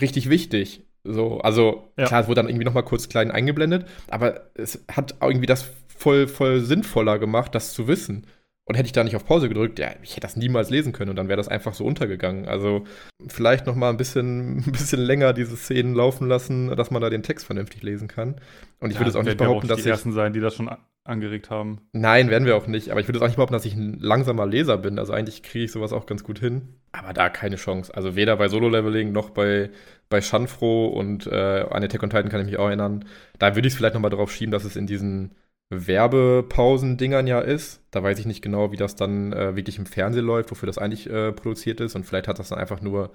richtig wichtig. So, also ja. klar, es wurde dann irgendwie noch mal kurz klein eingeblendet, aber es hat irgendwie das voll, voll sinnvoller gemacht, das zu wissen. Und hätte ich da nicht auf Pause gedrückt, ja, ich hätte das niemals lesen können und dann wäre das einfach so untergegangen. Also vielleicht noch mal ein bisschen, ein bisschen länger diese Szenen laufen lassen, dass man da den Text vernünftig lesen kann. Und ich ja, würde es auch nicht behaupten, dass die ersten sein, die das schon angeregt haben. Nein, werden wir auch nicht. Aber ich würde es auch nicht behaupten, dass ich ein langsamer Leser bin. Also eigentlich kriege ich sowas auch ganz gut hin. Aber da keine Chance. Also weder bei Solo-Leveling noch bei, bei Shanfro und äh, an Attack on Titan kann ich mich auch erinnern. Da würde ich es vielleicht noch mal darauf schieben, dass es in diesen Werbepausen-Dingern ja ist. Da weiß ich nicht genau, wie das dann äh, wirklich im Fernsehen läuft, wofür das eigentlich äh, produziert ist. Und vielleicht hat das dann einfach nur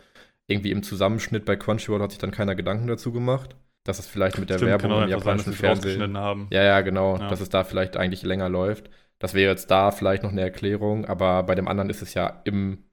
irgendwie im Zusammenschnitt bei Crunchyroll hat sich dann keiner Gedanken dazu gemacht. Dass es vielleicht mit der Stimmt, Werbung genau, im japanischen sein, Fernsehen. Haben. Ja, ja, genau. Ja. Dass es da vielleicht eigentlich länger läuft. Das wäre jetzt da vielleicht noch eine Erklärung, aber bei dem anderen ist es ja im,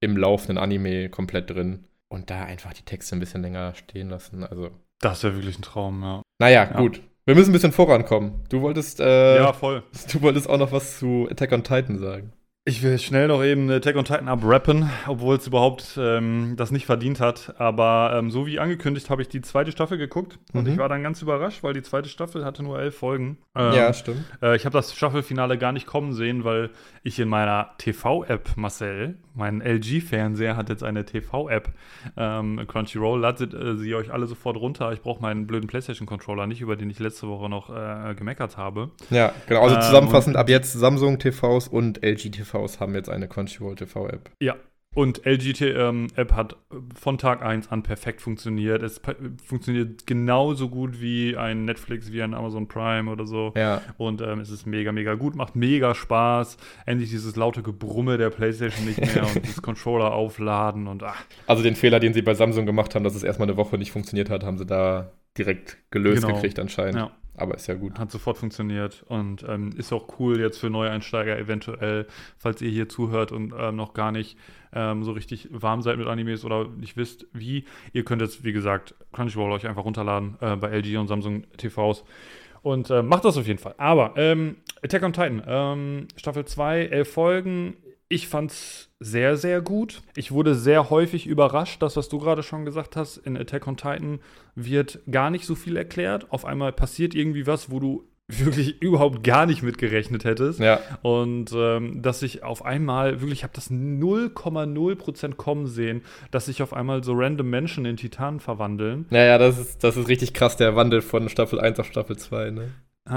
im laufenden Anime komplett drin. Und da einfach die Texte ein bisschen länger stehen lassen. Also. Das wäre wirklich ein Traum, ja. Naja, ja. gut. Wir müssen ein bisschen vorankommen. Du wolltest, äh, ja, voll. Du wolltest auch noch was zu Attack on Titan sagen. Ich will schnell noch eben Attack on Titan abrappen, obwohl es überhaupt ähm, das nicht verdient hat. Aber ähm, so wie angekündigt habe ich die zweite Staffel geguckt und mhm. ich war dann ganz überrascht, weil die zweite Staffel hatte nur elf Folgen. Ähm, ja, stimmt. Äh, ich habe das Staffelfinale gar nicht kommen sehen, weil ich in meiner TV-App, Marcel, mein LG-Fernseher hat jetzt eine TV-App, ähm, Crunchyroll, ladet äh, sie euch alle sofort runter. Ich brauche meinen blöden PlayStation-Controller nicht, über den ich letzte Woche noch äh, gemeckert habe. Ja, genau. Also ähm, zusammenfassend ab jetzt Samsung TVs und LG TVs haben jetzt eine Crunchyroll TV-App. Ja, Und LG ähm, App hat von Tag 1 an perfekt funktioniert. Es funktioniert genauso gut wie ein Netflix, wie ein Amazon Prime oder so. Ja. Und ähm, es ist mega, mega gut, macht mega Spaß. Endlich dieses laute Gebrumme der PlayStation nicht mehr und das Controller aufladen und ach. Also den Fehler, den sie bei Samsung gemacht haben, dass es erstmal eine Woche nicht funktioniert hat, haben sie da direkt gelöst genau. gekriegt anscheinend. Ja. Aber ist ja gut. Hat sofort funktioniert und ähm, ist auch cool jetzt für Neueinsteiger eventuell, falls ihr hier zuhört und ähm, noch gar nicht ähm, so richtig warm seid mit Animes oder nicht wisst, wie. Ihr könnt jetzt, wie gesagt, Crunchyroll euch einfach runterladen äh, bei LG und Samsung TVs. Und äh, macht das auf jeden Fall. Aber ähm, Attack on Titan, ähm, Staffel 2, elf Folgen. Ich fand's sehr, sehr gut. Ich wurde sehr häufig überrascht, das, was du gerade schon gesagt hast, in Attack on Titan wird gar nicht so viel erklärt. Auf einmal passiert irgendwie was, wo du wirklich überhaupt gar nicht mitgerechnet hättest. Ja. Und ähm, dass ich auf einmal, wirklich, ich habe das 0,0% kommen sehen, dass sich auf einmal so random Menschen in Titanen verwandeln. Naja, das ist, das ist richtig krass, der Wandel von Staffel 1 auf Staffel 2, ne?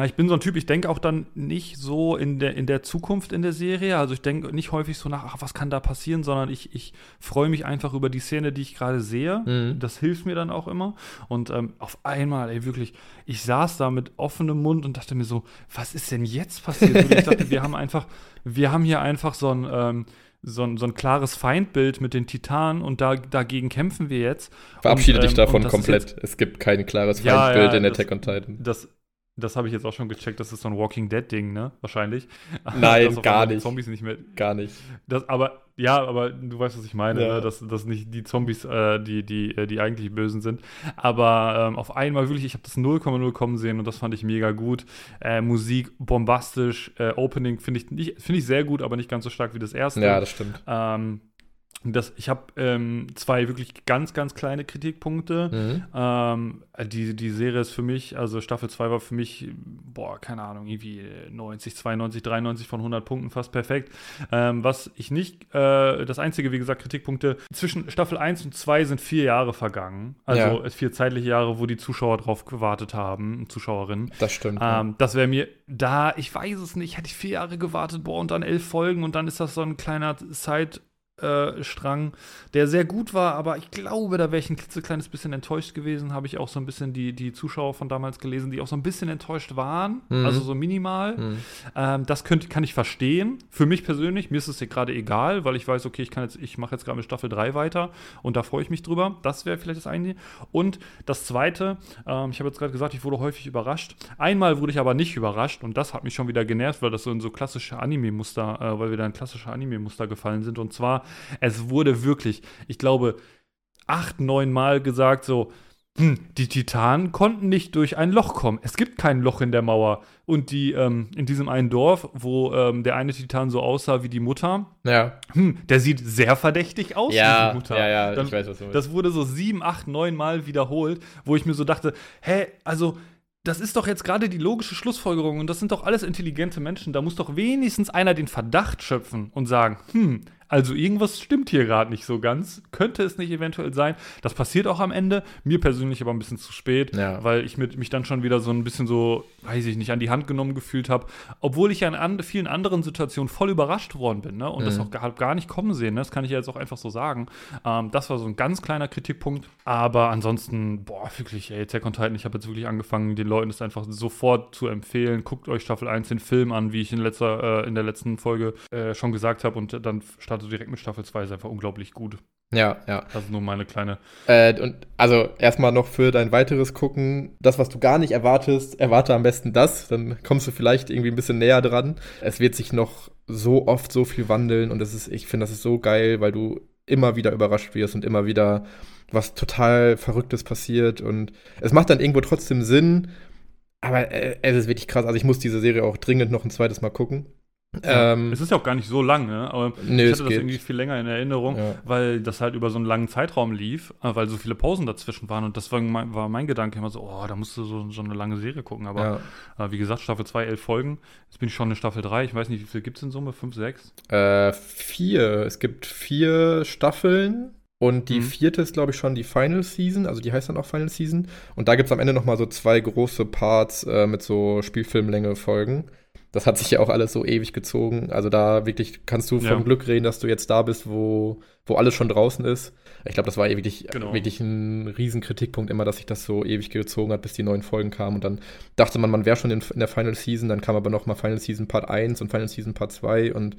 Ich bin so ein Typ, ich denke auch dann nicht so in der, in der Zukunft in der Serie. Also ich denke nicht häufig so nach, ach, was kann da passieren, sondern ich, ich freue mich einfach über die Szene, die ich gerade sehe. Mhm. Das hilft mir dann auch immer. Und ähm, auf einmal, ey, wirklich, ich saß da mit offenem Mund und dachte mir so, was ist denn jetzt passiert? Und ich dachte, wir haben einfach, wir haben hier einfach so ein, ähm, so ein, so ein klares Feindbild mit den Titanen und da, dagegen kämpfen wir jetzt. Verabschiede und, dich ähm, davon komplett. Jetzt, es gibt kein klares Feindbild ja, ja, in Attack on Titan. Das, das habe ich jetzt auch schon gecheckt, das ist so ein Walking Dead-Ding, ne? Wahrscheinlich. Nein, gar nicht. Zombies nicht mehr. Gar nicht. Das, aber, ja, aber du weißt, was ich meine, ja. ne? dass, dass nicht die Zombies äh, die, die, äh, die eigentlich Bösen sind. Aber ähm, auf einmal wirklich, ich habe das 0,0 kommen sehen und das fand ich mega gut. Äh, Musik bombastisch, äh, Opening finde ich, find ich sehr gut, aber nicht ganz so stark wie das erste. Ja, das stimmt. Ähm, das, ich habe ähm, zwei wirklich ganz, ganz kleine Kritikpunkte. Mhm. Ähm, die, die Serie ist für mich, also Staffel 2 war für mich, boah, keine Ahnung, irgendwie 90, 92, 93 von 100 Punkten, fast perfekt. Ähm, was ich nicht, äh, das einzige, wie gesagt, Kritikpunkte, zwischen Staffel 1 und 2 sind vier Jahre vergangen. Also ja. vier zeitliche Jahre, wo die Zuschauer drauf gewartet haben, Zuschauerinnen. Das stimmt. Ja. Ähm, das wäre mir da, ich weiß es nicht, hätte ich vier Jahre gewartet, boah, und dann elf Folgen und dann ist das so ein kleiner äh, Strang, der sehr gut war, aber ich glaube, da wäre ich ein klitzekleines bisschen enttäuscht gewesen. Habe ich auch so ein bisschen die, die Zuschauer von damals gelesen, die auch so ein bisschen enttäuscht waren, mhm. also so minimal. Mhm. Ähm, das könnt, kann ich verstehen. Für mich persönlich, mir ist es gerade egal, weil ich weiß, okay, ich kann jetzt, ich mache jetzt gerade mit Staffel 3 weiter und da freue ich mich drüber. Das wäre vielleicht das eine. Und das zweite, ähm, ich habe jetzt gerade gesagt, ich wurde häufig überrascht. Einmal wurde ich aber nicht überrascht und das hat mich schon wieder genervt, weil das so in so klassische Anime-Muster, äh, weil wir da in klassische Anime-Muster gefallen sind. Und zwar es wurde wirklich, ich glaube, acht, neun Mal gesagt, so, hm, die Titanen konnten nicht durch ein Loch kommen. Es gibt kein Loch in der Mauer. Und die, ähm, in diesem einen Dorf, wo ähm, der eine Titan so aussah wie die Mutter, ja. hm, der sieht sehr verdächtig aus ja, wie die Mutter. Ja, ja, Dann, ich weiß, was du Das wurde so sieben, acht, neun Mal wiederholt, wo ich mir so dachte, hä, also das ist doch jetzt gerade die logische Schlussfolgerung und das sind doch alles intelligente Menschen. Da muss doch wenigstens einer den Verdacht schöpfen und sagen, hm, also irgendwas stimmt hier gerade nicht so ganz. Könnte es nicht eventuell sein? Das passiert auch am Ende. Mir persönlich aber ein bisschen zu spät, ja. weil ich mit, mich dann schon wieder so ein bisschen so, weiß ich nicht, an die Hand genommen gefühlt habe. Obwohl ich ja in an, vielen anderen Situationen voll überrascht worden bin ne? und mhm. das auch gar, gar nicht kommen sehen. Ne? Das kann ich ja jetzt auch einfach so sagen. Ähm, das war so ein ganz kleiner Kritikpunkt. Aber ansonsten, boah, wirklich, ey, Attack on Titan, ich habe jetzt wirklich angefangen, den Leuten das einfach sofort zu empfehlen. Guckt euch Staffel 1 den Film an, wie ich in, letzter, äh, in der letzten Folge äh, schon gesagt habe. Und dann startet direkt mit Staffel 2, ist einfach unglaublich gut. Ja, ja. Das ist nur meine kleine. Äh, und also erstmal noch für dein weiteres Gucken, das, was du gar nicht erwartest, erwarte am besten das, dann kommst du vielleicht irgendwie ein bisschen näher dran. Es wird sich noch so oft so viel wandeln und das ist, ich finde, das ist so geil, weil du immer wieder überrascht wirst und immer wieder was total Verrücktes passiert und es macht dann irgendwo trotzdem Sinn, aber äh, es ist wirklich krass. Also ich muss diese Serie auch dringend noch ein zweites Mal gucken. Ja, ähm, es ist ja auch gar nicht so lang, ne? aber nee, ich hatte das geht. irgendwie viel länger in Erinnerung, ja. weil das halt über so einen langen Zeitraum lief, äh, weil so viele Pausen dazwischen waren und das war mein, war mein Gedanke immer so, oh, da musst du so, so eine lange Serie gucken, aber ja. äh, wie gesagt, Staffel 2, elf Folgen, jetzt bin ich schon in Staffel 3, ich weiß nicht, wie viel gibt es in Summe, fünf, sechs? Äh, vier, es gibt vier Staffeln und die mhm. vierte ist, glaube ich, schon die Final Season, also die heißt dann auch Final Season und da gibt es am Ende noch mal so zwei große Parts äh, mit so Spielfilmlänge Folgen das hat sich ja auch alles so ewig gezogen. Also da wirklich kannst du vom Ja. Glück reden, dass du jetzt da bist, wo, wo alles schon draußen ist. Ich glaube, das war wirklich, Genau. wirklich ein riesen Kritikpunkt immer, dass sich das so ewig gezogen hat, bis die neuen Folgen kamen. Und dann dachte man, man wäre schon in, in der Final Season, dann kam aber noch mal Final Season Part 1 und Final Season Part 2 und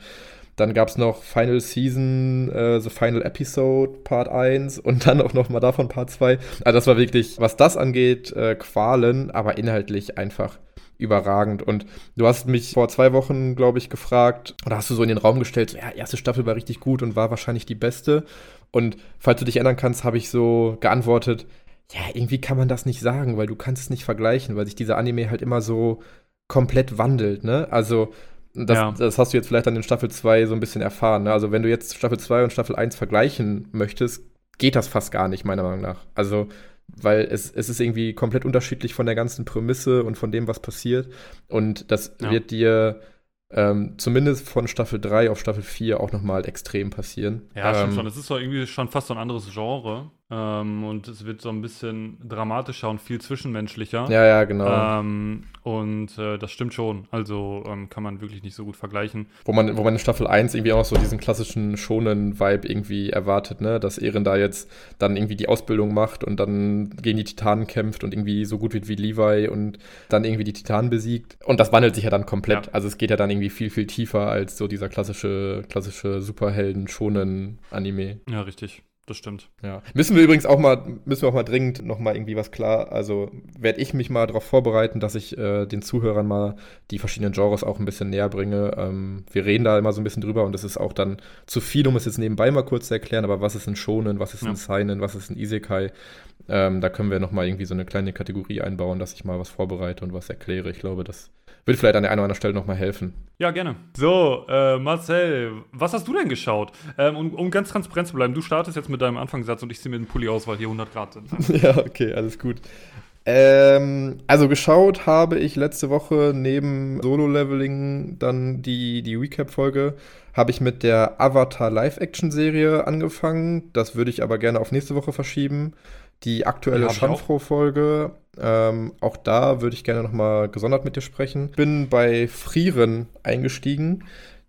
dann gab es noch Final Season, äh, The Final Episode Part 1 und dann auch noch mal davon Part 2. Also das war wirklich, was das angeht, äh, Qualen, aber inhaltlich einfach überragend. Und du hast mich vor zwei Wochen, glaube ich, gefragt, oder hast du so in den Raum gestellt, so, ja, erste Staffel war richtig gut und war wahrscheinlich die beste. Und falls du dich erinnern kannst, habe ich so geantwortet, ja, irgendwie kann man das nicht sagen, weil du kannst es nicht vergleichen, weil sich dieser Anime halt immer so komplett wandelt, ne? Also, das, Ja. das hast du jetzt vielleicht dann in Staffel 2 so ein bisschen erfahren. Ne? Also, wenn du jetzt Staffel 2 und Staffel 1 vergleichen möchtest, geht das fast gar nicht, meiner Meinung nach. Also, weil es, es ist irgendwie komplett unterschiedlich von der ganzen Prämisse und von dem, was passiert. Und das Ja. wird dir ähm, zumindest von Staffel 3 auf Staffel 4 auch nochmal extrem passieren. Ja, ähm, stimmt schon. Es ist doch irgendwie schon fast so ein anderes Genre. Ähm, und es wird so ein bisschen dramatischer und viel zwischenmenschlicher. Ja, ja, genau. Ähm, und äh, das stimmt schon. Also ähm, kann man wirklich nicht so gut vergleichen. Wo man, wo man in Staffel 1 irgendwie auch so diesen klassischen Shonen-Vibe irgendwie erwartet, ne? Dass Eren da jetzt dann irgendwie die Ausbildung macht und dann gegen die Titanen kämpft und irgendwie so gut wird wie Levi und dann irgendwie die Titanen besiegt. Und das wandelt sich ja dann komplett. Ja. Also es geht ja dann irgendwie viel, viel tiefer als so dieser klassische, klassische Superhelden-Shonen-Anime. Ja, richtig. Das stimmt. Ja. Müssen wir übrigens auch mal, müssen wir auch mal dringend noch mal irgendwie was klar, also werde ich mich mal darauf vorbereiten, dass ich äh, den Zuhörern mal die verschiedenen Genres auch ein bisschen näher bringe. Ähm, wir reden da immer so ein bisschen drüber und es ist auch dann zu viel, um es jetzt nebenbei mal kurz zu erklären, aber was ist ein Shonen, was ist Ja. ein Seinen, was ist ein Isekai? Ähm, da können wir noch mal irgendwie so eine kleine Kategorie einbauen, dass ich mal was vorbereite und was erkläre. Ich glaube, das wird vielleicht an der einen oder anderen Stelle noch mal helfen. Ja, gerne. So, äh, Marcel, was hast du denn geschaut? Ähm, um, um ganz transparent zu bleiben, du startest jetzt mit deinem Anfangssatz und ich ziehe mir den Pulli aus, weil hier 100 Grad sind. Ja, okay, alles gut. Ähm, also geschaut habe ich letzte Woche neben Solo-Leveling dann die, die Recap-Folge, habe ich mit der Avatar Live-Action-Serie angefangen. Das würde ich aber gerne auf nächste Woche verschieben. Die aktuelle Ja. Schanfro-Folge, ähm, auch da würde ich gerne nochmal gesondert mit dir sprechen. Bin bei Frieren eingestiegen.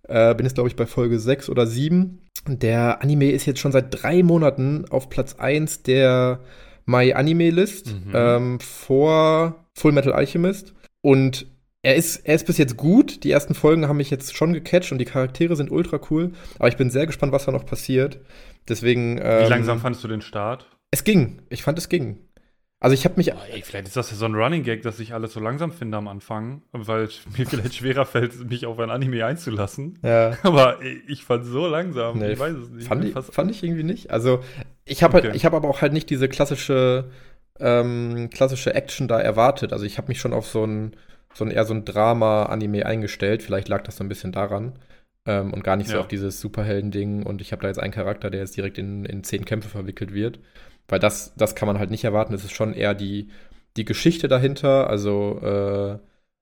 Äh, bin jetzt, glaube ich, bei Folge 6 oder 7. Der Anime ist jetzt schon seit drei Monaten auf Platz 1 der My Anime List Mhm. ähm, vor Full Metal Alchemist. Und er ist, er ist bis jetzt gut. Die ersten Folgen haben mich jetzt schon gecatcht und die Charaktere sind ultra cool. Aber ich bin sehr gespannt, was da noch passiert. Deswegen. Wie Ähm, langsam fandest du den Start? Es ging. Ich fand, es ging. Also ich habe mich. Oh, ey, vielleicht ist das ja so ein Running Gag, dass ich alles so langsam finde am Anfang, weil es mir vielleicht schwerer fällt, mich auf ein Anime einzulassen. Ja. Aber ich fand so langsam. Nee, ich weiß es nicht. Fand ich, fand ich irgendwie nicht. Also, ich habe Okay. halt, ich habe aber auch halt nicht diese klassische, ähm, klassische Action da erwartet. Also, ich habe mich schon auf so ein, so ein eher so ein Drama-Anime eingestellt. Vielleicht lag das so ein bisschen daran. Ähm, und gar nicht so Ja. auf dieses Superhelden-Ding. Und ich habe da jetzt einen Charakter, der jetzt direkt in, in zehn Kämpfe verwickelt wird. Weil das, das kann man halt nicht erwarten. Es ist schon eher die, die Geschichte dahinter. Also, äh,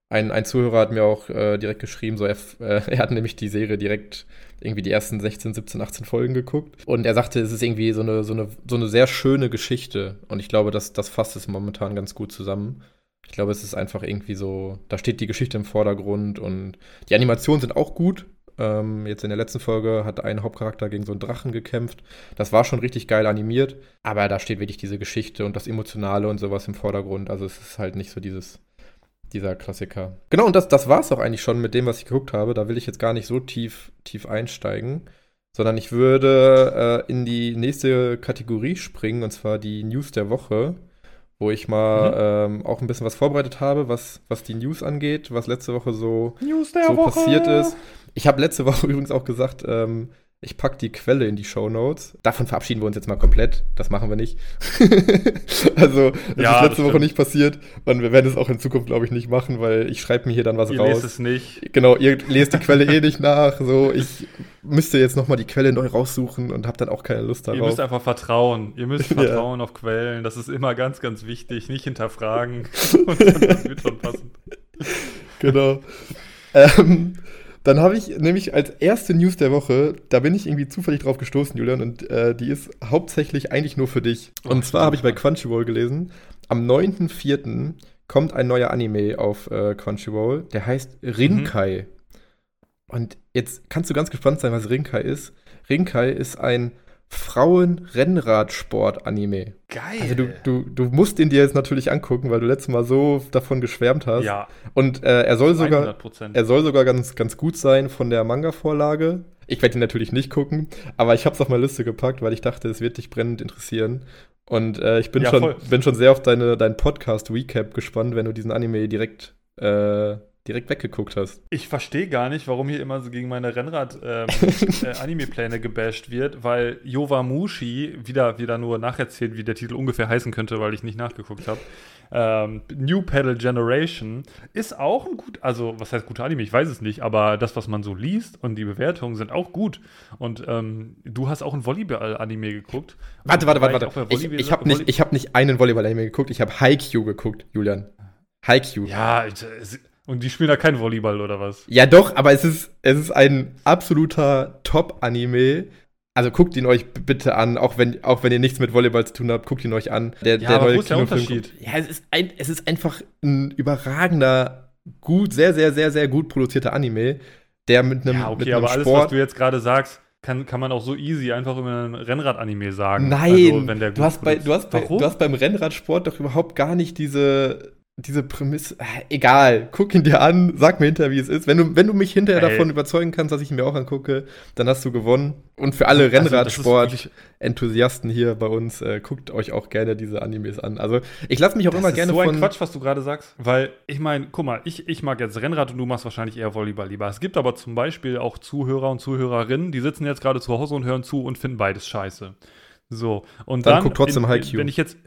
ein, ein Zuhörer hat mir auch äh, direkt geschrieben, so er, äh, er hat nämlich die Serie direkt irgendwie die ersten 16, 17, 18 Folgen geguckt. Und er sagte, es ist irgendwie so eine, so eine, so eine sehr schöne Geschichte. Und ich glaube, das, das fasst es momentan ganz gut zusammen. Ich glaube, es ist einfach irgendwie so, da steht die Geschichte im Vordergrund und die Animationen sind auch gut. Ähm, jetzt in der letzten Folge hat ein Hauptcharakter gegen so einen Drachen gekämpft. Das war schon richtig geil animiert, aber da steht wirklich diese Geschichte und das Emotionale und sowas im Vordergrund. Also es ist halt nicht so dieses, dieser Klassiker. Genau, und das, das war es auch eigentlich schon mit dem, was ich geguckt habe. Da will ich jetzt gar nicht so tief, tief einsteigen, sondern ich würde äh, in die nächste Kategorie springen, und zwar die News der Woche, wo ich mal ähm, auch ein bisschen was vorbereitet habe, was, was die News angeht, was letzte Woche so, so Woche. passiert ist. Ich habe letzte Woche übrigens auch gesagt, ähm, ich packe die Quelle in die Show Notes. Davon verabschieden wir uns jetzt mal komplett. Das machen wir nicht. also, das Ja, ist das letzte Woche stimmt. nicht passiert. Und wir werden es auch in Zukunft, glaube ich, nicht machen, weil ich schreibe mir hier dann was Ihr raus. lest es nicht. Genau, ihr lest die Quelle eh nicht nach. So, ich müsste jetzt noch mal die Quelle neu raussuchen und habe dann auch keine Lust Ihr darauf. müsst einfach vertrauen. Ihr müsst Ja. vertrauen auf Quellen. Das ist immer ganz, ganz wichtig. Nicht hinterfragen. Und das wird schon passen. Genau. ähm, dann habe ich nämlich als erste News der Woche, da bin ich irgendwie zufällig drauf gestoßen, Julian, und äh, die ist hauptsächlich eigentlich nur für dich. Und zwar habe ich bei. Crunchyroll gelesen, am 9.4. kommt ein neuer Anime auf äh, Crunchyroll, der heißt Rinkai. Mhm. Und jetzt kannst du ganz gespannt sein, was Rinkai ist. Rinkai ist ein Frauen-Rennradsport-Anime. Geil. Also du, du, du musst ihn dir jetzt natürlich angucken, weil du letztes Mal so davon geschwärmt hast. Ja. Und äh, er soll sogar, 100%. er soll sogar ganz, ganz gut sein von der Manga-Vorlage. Ich werde ihn natürlich nicht gucken, aber ich habe es auf meine Liste gepackt, weil ich dachte, es wird dich brennend interessieren. Und äh, ich bin, Ja, schon, voll. bin schon sehr auf deine, deinen Podcast-Recap gespannt, wenn du diesen Anime direkt, äh, direkt weggeguckt hast. Ich verstehe gar nicht, warum hier immer so gegen meine Rennrad-Anime-Pläne gebasht wird, weil Yowamushi, wieder, wieder nur nacherzählt, wie der Titel ungefähr heißen könnte, weil ich nicht nachgeguckt habe. Ähm, New Pedal Generation ist auch ein gut, also was heißt guter Anime, ich weiß es nicht, aber das, was man so liest und die Bewertungen sind auch gut. Und ähm, du hast auch ein Volleyball-Anime geguckt. Warte, warte, warte, warte. Ich, ich habe nicht, ich hab nicht einen Volleyball-Anime geguckt, ich habe Haikyuu geguckt, Julian. Haikyuu. Ja, es- und die spielen da kein Volleyball oder was? Ja, doch, aber es ist, es ist ein absoluter Top-Anime. Also guckt ihn euch bitte an, auch wenn, auch wenn ihr nichts mit Volleyball zu tun habt, guckt ihn euch an. Der, Ja, aber wo ist der Unterschied? Ja, es ist, ein, es ist einfach ein überragender, gut, sehr, sehr, sehr, sehr gut produzierter Anime, der mit einem, Ja, mit okay, einem aber alles, Sport. was du jetzt gerade sagst, kann, kann man auch so easy einfach über ein Rennrad-Anime sagen. Nein, Also, der du, hast bei, du, hast bei, du hast beim Rennradsport doch überhaupt gar nicht diese, diese Prämisse. Äh, Egal, guck ihn dir an, sag mir hinterher, wie es ist. Wenn du, wenn du mich hinterher Ey. davon überzeugen kannst, dass ich ihn mir auch angucke, dann hast du gewonnen. Und für alle Also, das ist Rennradsport-Enthusiasten hier bei uns, äh, guckt euch auch gerne diese Animes an. Also, ich lasse mich auch Das immer ist gerne so ein von. Quatsch, was du gerade sagst. Weil, ich meine, guck mal, ich, ich mag jetzt Rennrad und du machst wahrscheinlich eher Volleyball lieber. Es gibt aber zum Beispiel auch Zuhörer und Zuhörerinnen, die sitzen jetzt gerade zu Hause und hören zu und finden beides scheiße. So, und Dann dann. guck trotzdem in, Haikyuu. Wenn ich jetzt.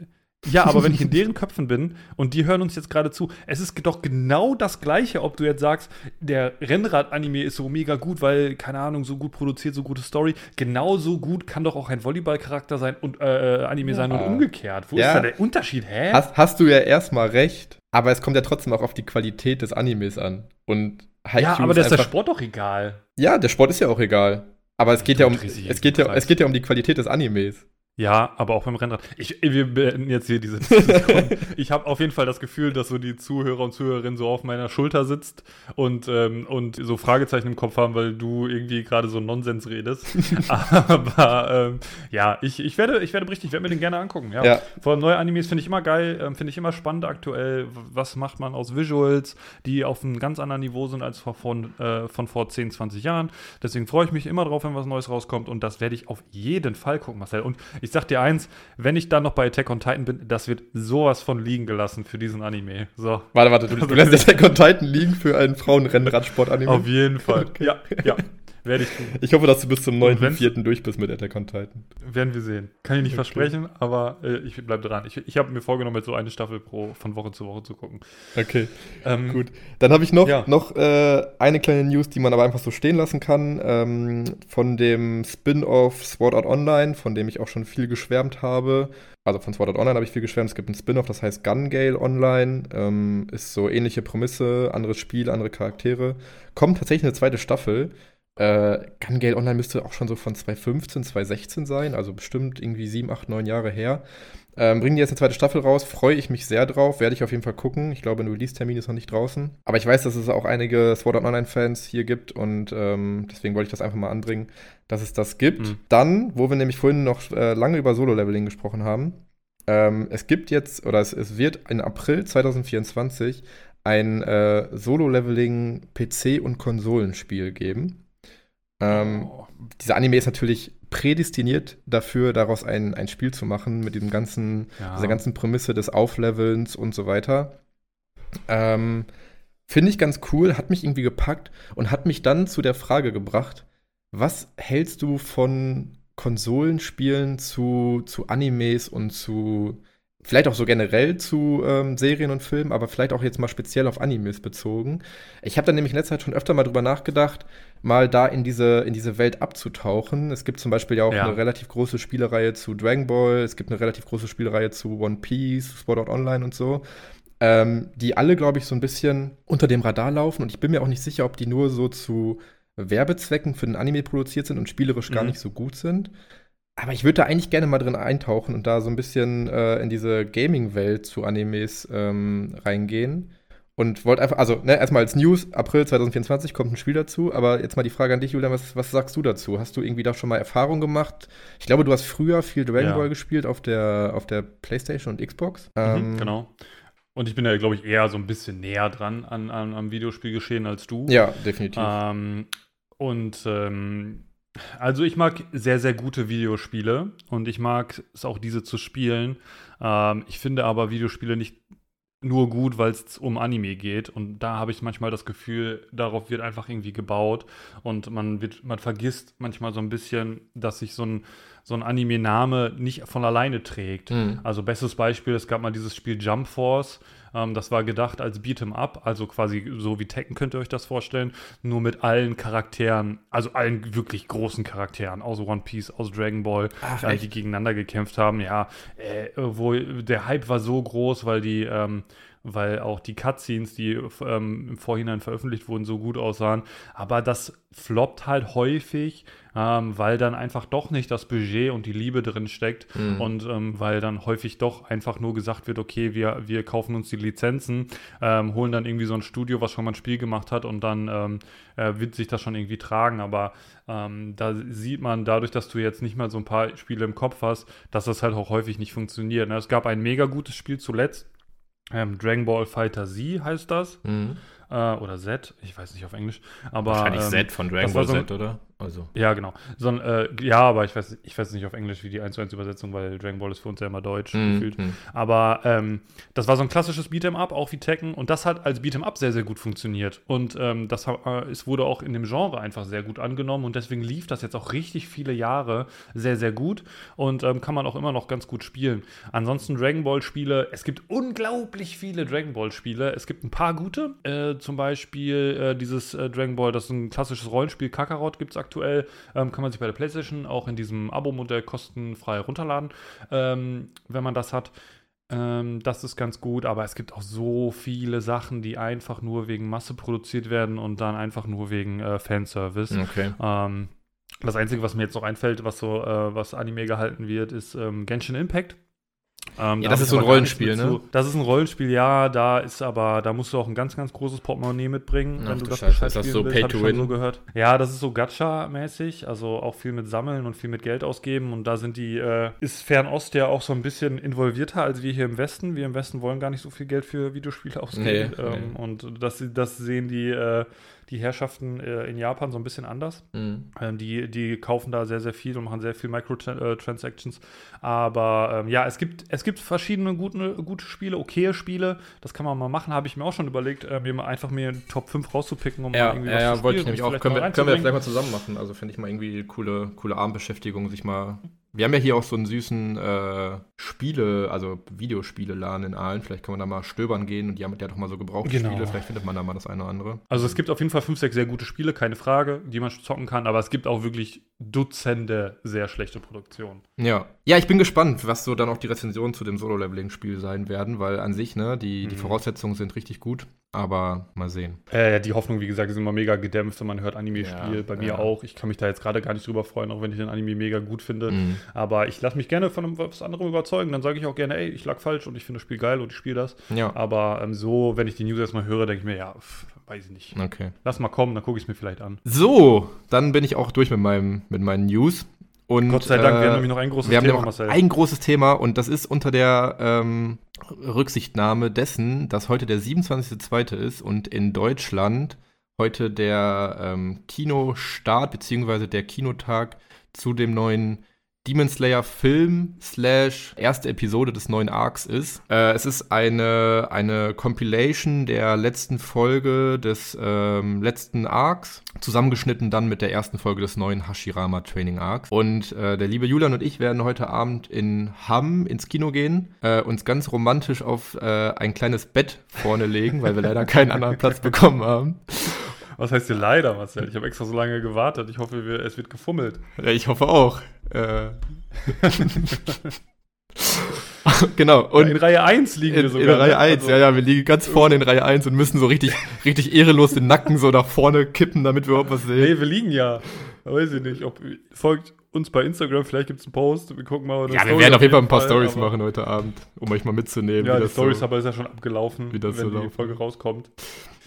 Ja, aber wenn ich in deren Köpfen bin und die hören uns jetzt gerade zu, es ist doch genau das Gleiche, ob du jetzt sagst, der Rennrad-Anime ist so mega gut, weil, keine Ahnung, so gut produziert, so gute Story. Genauso gut kann doch auch ein Volleyball-Charakter sein und äh, Anime sein und umgekehrt. Wo Ja. ist da der Unterschied? Hä? Hast, hast du ja erstmal recht, aber es kommt ja trotzdem auch auf die Qualität des Animes an. Und Haikyuu ja, aber das ist der Sport doch egal. Ja, der Sport ist ja auch egal. Aber es geht ja um, es geht ja, es geht ja um die Qualität des Animes. Ja, aber auch beim Rennrad. Ich, wir beenden jetzt hier diese Diskussion. ich habe auf jeden Fall das Gefühl, dass so die Zuhörer und Zuhörerinnen so auf meiner Schulter sitzt und, ähm, und so Fragezeichen im Kopf haben, weil du irgendwie gerade so Nonsens redest. aber ähm, ja, ich, ich, werde, ich werde berichten, ich werde mir den gerne angucken. Ja. Ja. Vor allem neue Animes finde ich immer geil, ähm, finde ich immer spannend aktuell. Was macht man aus Visuals, die auf einem ganz anderen Niveau sind als vor, von, äh, von vor 10, 20 Jahren. Deswegen freue ich mich immer drauf, wenn was Neues rauskommt und das werde ich auf jeden Fall gucken, Marcel. Und ich sag dir eins, wenn ich dann noch bei Attack on Titan bin, das wird sowas von liegen gelassen für diesen Anime. So. Warte, warte, du, du lässt Attack on Titan liegen für einen Frauenrennradsport-Anime. Auf jeden Fall. Okay. Ja, ja. Werde ich tun. Ich hoffe, dass du bis zum Und wenn's- 9.4. durch bist mit Attack on Titan. Werden wir sehen. Kann ich nicht Okay. versprechen, aber äh, ich bleibe dran. Ich, ich habe mir vorgenommen, jetzt so eine Staffel pro von Woche zu Woche zu gucken. Okay, Ähm, gut. Dann habe ich noch, Ja. noch äh, eine kleine News, die man aber einfach so stehen lassen kann. Ähm, von dem Spin-off Sword Art Online, von dem ich auch schon viel geschwärmt habe. Also von Sword Art Online habe ich viel geschwärmt. Es gibt ein Spin-off, das heißt Gun Gale Online. Ähm, ist so ähnliche Prämisse, anderes Spiel, andere Charaktere. Kommt tatsächlich eine zweite Staffel. Äh, Gun Gale Online müsste auch schon so von 2015, 2016 sein, also bestimmt irgendwie 7, 8, 9 Jahre her. Ähm, bringen die jetzt eine zweite Staffel raus, freue ich mich sehr drauf, werde ich auf jeden Fall gucken. Ich glaube, ein Release-Termin ist noch nicht draußen. Aber ich weiß, dass es auch einige Sword Art Online-Fans hier gibt und ähm, deswegen wollte ich das einfach mal anbringen, dass es das gibt. Mhm. Dann, wo wir nämlich vorhin noch äh, lange über Solo-Leveling gesprochen haben, ähm, es gibt jetzt, oder es, es wird in April 2024 ein äh, Solo-Leveling-PC- und Konsolenspiel geben. Ähm, oh. dieser Anime ist natürlich prädestiniert dafür, daraus ein, ein Spiel zu machen, mit diesem ganzen, Ja. dieser ganzen Prämisse des Auflevelns und so weiter. Ähm, Finde ich ganz cool, hat mich irgendwie gepackt und hat mich dann zu der Frage gebracht, was hältst du von Konsolenspielen zu, zu Animes und zu, vielleicht auch so generell zu ähm, Serien und Filmen, aber vielleicht auch jetzt mal speziell auf Animes bezogen. Ich habe da nämlich in letzter Zeit schon öfter mal drüber nachgedacht, mal da in diese, in diese Welt abzutauchen. Es gibt zum Beispiel ja auch Ja. eine relativ große Spielereihe zu Dragon Ball, es gibt eine relativ große Spielereihe zu One Piece, Sword Art Online und so. Ähm, die alle, glaube ich, so ein bisschen unter dem Radar laufen und ich bin mir auch nicht sicher, ob die nur so zu Werbezwecken für den Anime produziert sind und spielerisch gar Mhm. nicht so gut sind. aber ich würde da eigentlich gerne mal drin eintauchen und da so ein bisschen äh, in diese Gaming-Welt zu Animes ähm, reingehen. Und wollte einfach, also ne, erstmal als News, April 2024 kommt ein Spiel dazu, aber jetzt mal die Frage an dich, Julian, was, was sagst du dazu? Hast du irgendwie da schon mal Erfahrung gemacht? Ich glaube, du hast früher viel Dragon Ja. Ball gespielt auf der, auf der Playstation und Xbox. Mhm, Ähm, genau. Und ich bin ja, glaube ich, eher so ein bisschen näher dran an, an, am Videospielgeschehen als du. Ja, definitiv. Ähm, und ähm, also ich mag sehr, sehr gute Videospiele und ich mag es auch, diese zu spielen. Ähm, ich finde aber Videospiele nicht nur gut, weil es um Anime geht. Und da habe ich manchmal das Gefühl, darauf wird einfach irgendwie gebaut. Und man wird, man vergisst manchmal so ein bisschen, dass sich so ein, so ein Anime-Name nicht von alleine trägt. Mhm. Also bestes Beispiel, es gab mal dieses Spiel Jump Force. Ähm, das war gedacht als Beat'em Up, also quasi so wie Tekken könnt ihr euch das vorstellen, nur mit allen Charakteren, also allen wirklich großen Charakteren aus One Piece, aus Dragon Ball, Ach, äh, die gegeneinander gekämpft haben. Ja, äh, wo der Hype war so groß, weil die ähm, weil auch die Cutscenes, die ähm, im Vorhinein veröffentlicht wurden, so gut aussahen. Aber das floppt halt häufig, ähm, weil dann einfach doch nicht das Budget und die Liebe drin steckt Mhm. und ähm, weil dann häufig doch einfach nur gesagt wird, okay, wir, wir kaufen uns die Lizenzen, ähm, holen dann irgendwie so ein Studio, was schon mal ein Spiel gemacht hat und dann ähm, äh, wird sich das schon irgendwie tragen. Aber ähm, da sieht man dadurch, dass du jetzt nicht mal so ein paar Spiele im Kopf hast, dass das halt auch häufig nicht funktioniert. Ne? Es gab ein mega gutes Spiel zuletzt, ähm, Dragon Ball Fighter Z heißt das. Mhm. Äh, oder Z, ich weiß nicht auf Englisch. Aber, Wahrscheinlich ähm, Z von Dragon Ball so- Z, oder? Also. Ja, genau. So äh, ja, aber ich weiß, ich weiß nicht auf Englisch, wie die 1 zu 1 Übersetzung, weil Dragon Ball ist für uns ja immer deutsch gefühlt. Mhm. Aber ähm, das war so ein klassisches Beat'em Up, auch wie Tekken. Und das hat als Beat'em Up sehr, sehr gut funktioniert. Und ähm, das äh, es wurde auch in dem Genre einfach sehr gut angenommen. Und deswegen lief das jetzt auch richtig viele Jahre sehr, sehr gut. Und ähm, kann man auch immer noch ganz gut spielen. Ansonsten Dragon Ball Spiele. Es gibt unglaublich viele Dragon Ball Spiele. Es gibt ein paar gute. Äh, zum Beispiel äh, dieses äh, Dragon Ball, das ist ein klassisches Rollenspiel. Kakarot gibt es aktuell. Ähm, kann man sich bei der PlayStation auch in diesem Abo-Modell kostenfrei runterladen, ähm, wenn man das hat. Ähm, das ist ganz gut, aber es gibt auch so viele Sachen, die einfach nur wegen Masse produziert werden und dann einfach nur wegen äh, Fanservice. Okay. Ähm, das Einzige, was mir jetzt noch einfällt, was so, äh, was Anime gehalten wird, ist ähm, Genshin Impact. Ähm, Ja, da das ist so ein Rollenspiel, ne? zu- Das ist ein Rollenspiel, ja, da ist aber, da musst du auch ein ganz, ganz großes Portemonnaie mitbringen, Ach wenn du das Scheiße, gescheit ist das spielen so willst, Pay to Win? so gehört. Ja, das ist so Gacha-mäßig, also auch viel mit Sammeln und viel mit Geld ausgeben und da sind die, äh, ist Fernost ja auch so ein bisschen involvierter als wir hier im Westen. Wir im Westen wollen gar nicht so viel Geld für Videospiele ausgeben Nee, ähm, nee. und das, das sehen die, äh, die Herrschaften äh, in Japan so ein bisschen anders. Mhm. Ähm, die, die kaufen da sehr, sehr viel und machen sehr viel Microtransactions. Aber ähm, ja, es gibt, es gibt verschiedene gute, gute Spiele, okaye Spiele. Das kann man mal machen. Habe ich mir auch schon überlegt, äh, mir mal einfach mir Top 5 rauszupicken, um Ja, mal irgendwie ja, was ja zu wollte ich spielen nämlich auch. Können wir, können wir vielleicht mal zusammen machen. Also finde ich mal irgendwie coole, coole Abendbeschäftigung, sich mal. Wir haben ja hier auch so einen süßen äh, Spiele, also Videospiele-Laden in Aalen. Vielleicht kann man da mal stöbern gehen und die haben ja doch mal so gebrauchte Genau. Spiele. Vielleicht findet man da mal das eine oder andere. Also es gibt auf jeden Fall fünf, sechs sehr gute Spiele, keine Frage, die man zocken kann, aber es gibt auch wirklich Dutzende sehr schlechte Produktionen. Ja. Ja, ich bin gespannt, was so dann auch die Rezensionen zu dem Solo-Leveling-Spiel sein werden, weil an sich, ne, die, die Mhm. Voraussetzungen sind richtig gut. Aber mal sehen. Äh, die Hoffnung, wie gesagt, ist immer mega gedämpft, wenn man hört Anime-Spiel. Ja, Bei mir ja. auch. Ich kann mich da jetzt gerade gar nicht drüber freuen, auch wenn ich den Anime mega gut finde. Mhm. Aber ich lasse mich gerne von einem, was anderem überzeugen. Dann sage ich auch gerne, ey, ich lag falsch und ich finde das Spiel geil und ich spiele das. Ja. Aber ähm, so, wenn ich die News erstmal höre, denke ich mir, ja, pff, weiß ich nicht. Okay. Lass mal kommen, dann gucke ich es mir vielleicht an. So, dann bin ich auch durch mit, meinem, mit meinen News. Und, Gott sei Dank, äh, wir haben nämlich noch ein großes wir haben Thema, noch Marcel. ein großes Thema und das ist unter der ähm, Rücksichtnahme dessen, dass heute der 27.02. ist und in Deutschland heute der ähm, Kinostart beziehungsweise der Kinotag zu dem neuen Demon Slayer Film slash erste Episode des neuen Arcs ist. Äh, es ist eine, eine Compilation der letzten Folge des ähm, letzten Arcs, zusammengeschnitten dann mit der ersten Folge des neuen Hashirama Training Arcs. Und äh, der liebe Julian und ich werden heute Abend in Hamm ins Kino gehen, äh, uns ganz romantisch auf äh, ein kleines Bett vorne legen, weil wir leider keinen anderen Platz bekommen haben. Was heißt hier leider, Marcel? Ich habe extra so lange gewartet. Ich hoffe, wir, es wird gefummelt. Ja, ich hoffe auch. Äh. genau. Und in Reihe 1 liegen in, wir sogar. in Reihe ne? 1, Also- ja, ja, wir liegen ganz vorne in Reihe 1 und müssen so richtig, richtig ehrenlos den Nacken so nach vorne kippen, damit wir überhaupt was sehen. Nee, wir liegen ja. Weiß ich nicht. Ob, folgt uns bei Instagram, vielleicht gibt es einen Post. Wir gucken mal. Ja, wir werden auf jeden Fall ein paar Stories machen heute Abend, um euch mal mitzunehmen. Ja, die Stories so, aber ist ja schon abgelaufen, wie das wenn so die laufen. Folge rauskommt.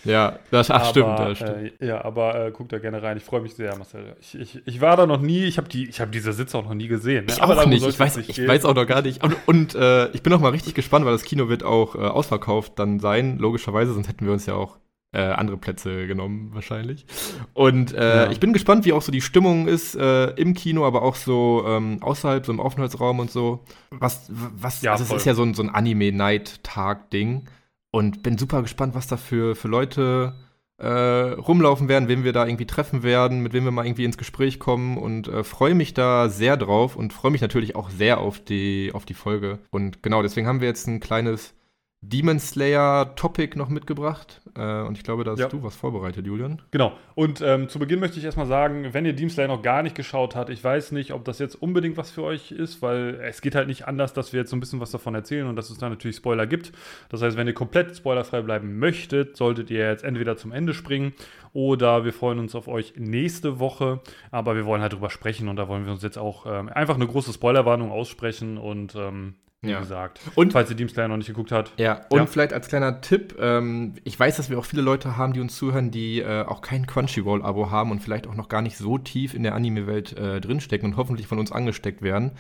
Ja, das ach, aber, stimmt, das stimmt. Äh, ja, aber äh, guckt da gerne rein. Ich freue mich sehr, Marcel. Ich, ich, ich war da noch nie, ich habe die, hab diese Sitze auch noch nie gesehen. Ne? Ich aber auch nicht. Ich weiß, ich weiß auch noch gar nicht. Und, und äh, ich bin auch mal richtig gespannt, weil das Kino wird auch äh, ausverkauft dann sein, logischerweise, sonst hätten wir uns ja auch äh, andere Plätze genommen, wahrscheinlich. Und äh, ja. ich bin gespannt, wie auch so die Stimmung ist im Kino, aber auch so ähm, außerhalb, so im Aufenthaltsraum und so. Was, was, ja, also es ist ja so ein, so ein Anime-Night-Tag-Ding. Und bin super gespannt, was da für, für Leute äh, rumlaufen werden, wen wir da irgendwie treffen werden, mit wem wir mal irgendwie ins Gespräch kommen und äh, freue mich da sehr drauf und freue mich natürlich auch sehr auf die, auf die Folge. Und genau, deswegen haben wir jetzt ein kleines Demon Slayer Topic noch mitgebracht. Äh, und ich glaube, da hast ja. du was vorbereitet, Julian. Genau. Und ähm, zu Beginn möchte ich erstmal sagen, wenn ihr Demon Slayer noch gar nicht geschaut habt, ich weiß nicht, ob das jetzt unbedingt was für euch ist, weil es geht halt nicht anders, dass wir jetzt so ein bisschen was davon erzählen und dass es da natürlich Spoiler gibt. Das heißt, wenn ihr komplett spoilerfrei bleiben möchtet, solltet ihr jetzt entweder zum Ende springen oder wir freuen uns auf euch nächste Woche. Aber wir wollen halt drüber sprechen und da wollen wir uns jetzt auch ähm, einfach eine große Spoilerwarnung aussprechen und ähm, wie ja. gesagt. Und falls ihr Demon Slayer noch nicht geguckt habt. Ja, und ja. vielleicht als kleiner Tipp, ähm, ich weiß, dass wir auch viele Leute haben, die uns zuhören, die äh, auch kein Crunchyroll-Abo haben und vielleicht auch noch gar nicht so tief in der Anime-Welt äh, drinstecken und hoffentlich von uns angesteckt werden.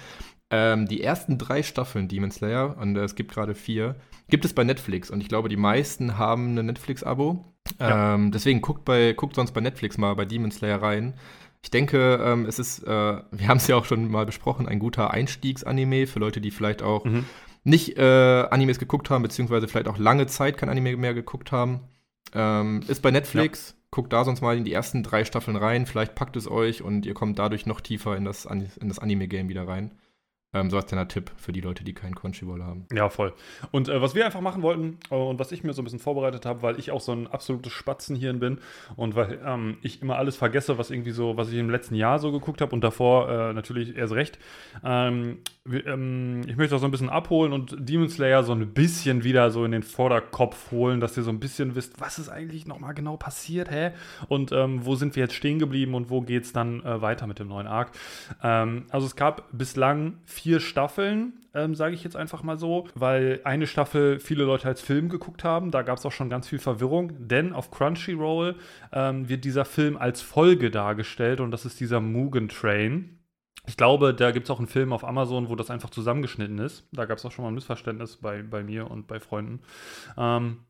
Ähm, die ersten drei Staffeln Demon Slayer, und äh, es gibt gerade vier, gibt es bei Netflix. Und ich glaube, die meisten haben ein Netflix-Abo. Ja. Ähm, deswegen guckt, bei, guckt sonst bei Netflix mal bei Demon Slayer rein. Ich denke, ähm, es ist, äh, wir haben es ja auch schon mal besprochen, ein guter Einstiegsanime für Leute, die vielleicht auch mhm. nicht äh, Animes geguckt haben, beziehungsweise vielleicht auch lange Zeit kein Anime mehr geguckt haben. Ähm, ist bei Netflix. Ja. Guckt da sonst mal in die ersten drei Staffeln rein. Vielleicht packt es euch und ihr kommt dadurch noch tiefer in das, in das Anime-Game wieder rein. Ähm, so als kleiner Tipp für die Leute, die keinen Crunchyroll haben. Ja, voll. Und äh, was wir einfach machen wollten äh, und was ich mir so ein bisschen vorbereitet habe, weil ich auch so ein absolutes Spatzenhirn bin und weil ähm, ich immer alles vergesse, was irgendwie so, was ich im letzten Jahr so geguckt habe und davor äh, natürlich erst recht. Ähm, wir, ähm, ich möchte auch so ein bisschen abholen und Demon Slayer so ein bisschen wieder so in den Vorderkopf holen, dass ihr so ein bisschen wisst, was ist eigentlich nochmal genau passiert, hä? Und ähm, wo sind wir jetzt stehen geblieben und wo geht es dann äh, weiter mit dem neuen Arc? Ähm, also es gab bislang vier Staffeln, ähm, sage ich jetzt einfach mal so, weil eine Staffel viele Leute als Film geguckt haben. Da gab es auch schon ganz viel Verwirrung, denn auf Crunchyroll ähm, wird dieser Film als Folge dargestellt und das ist dieser Mugen Train. Ich glaube, da gibt es auch einen Film auf Amazon, wo das einfach zusammengeschnitten ist. Da gab es auch schon mal ein Missverständnis bei, bei mir und bei Freunden. Ähm,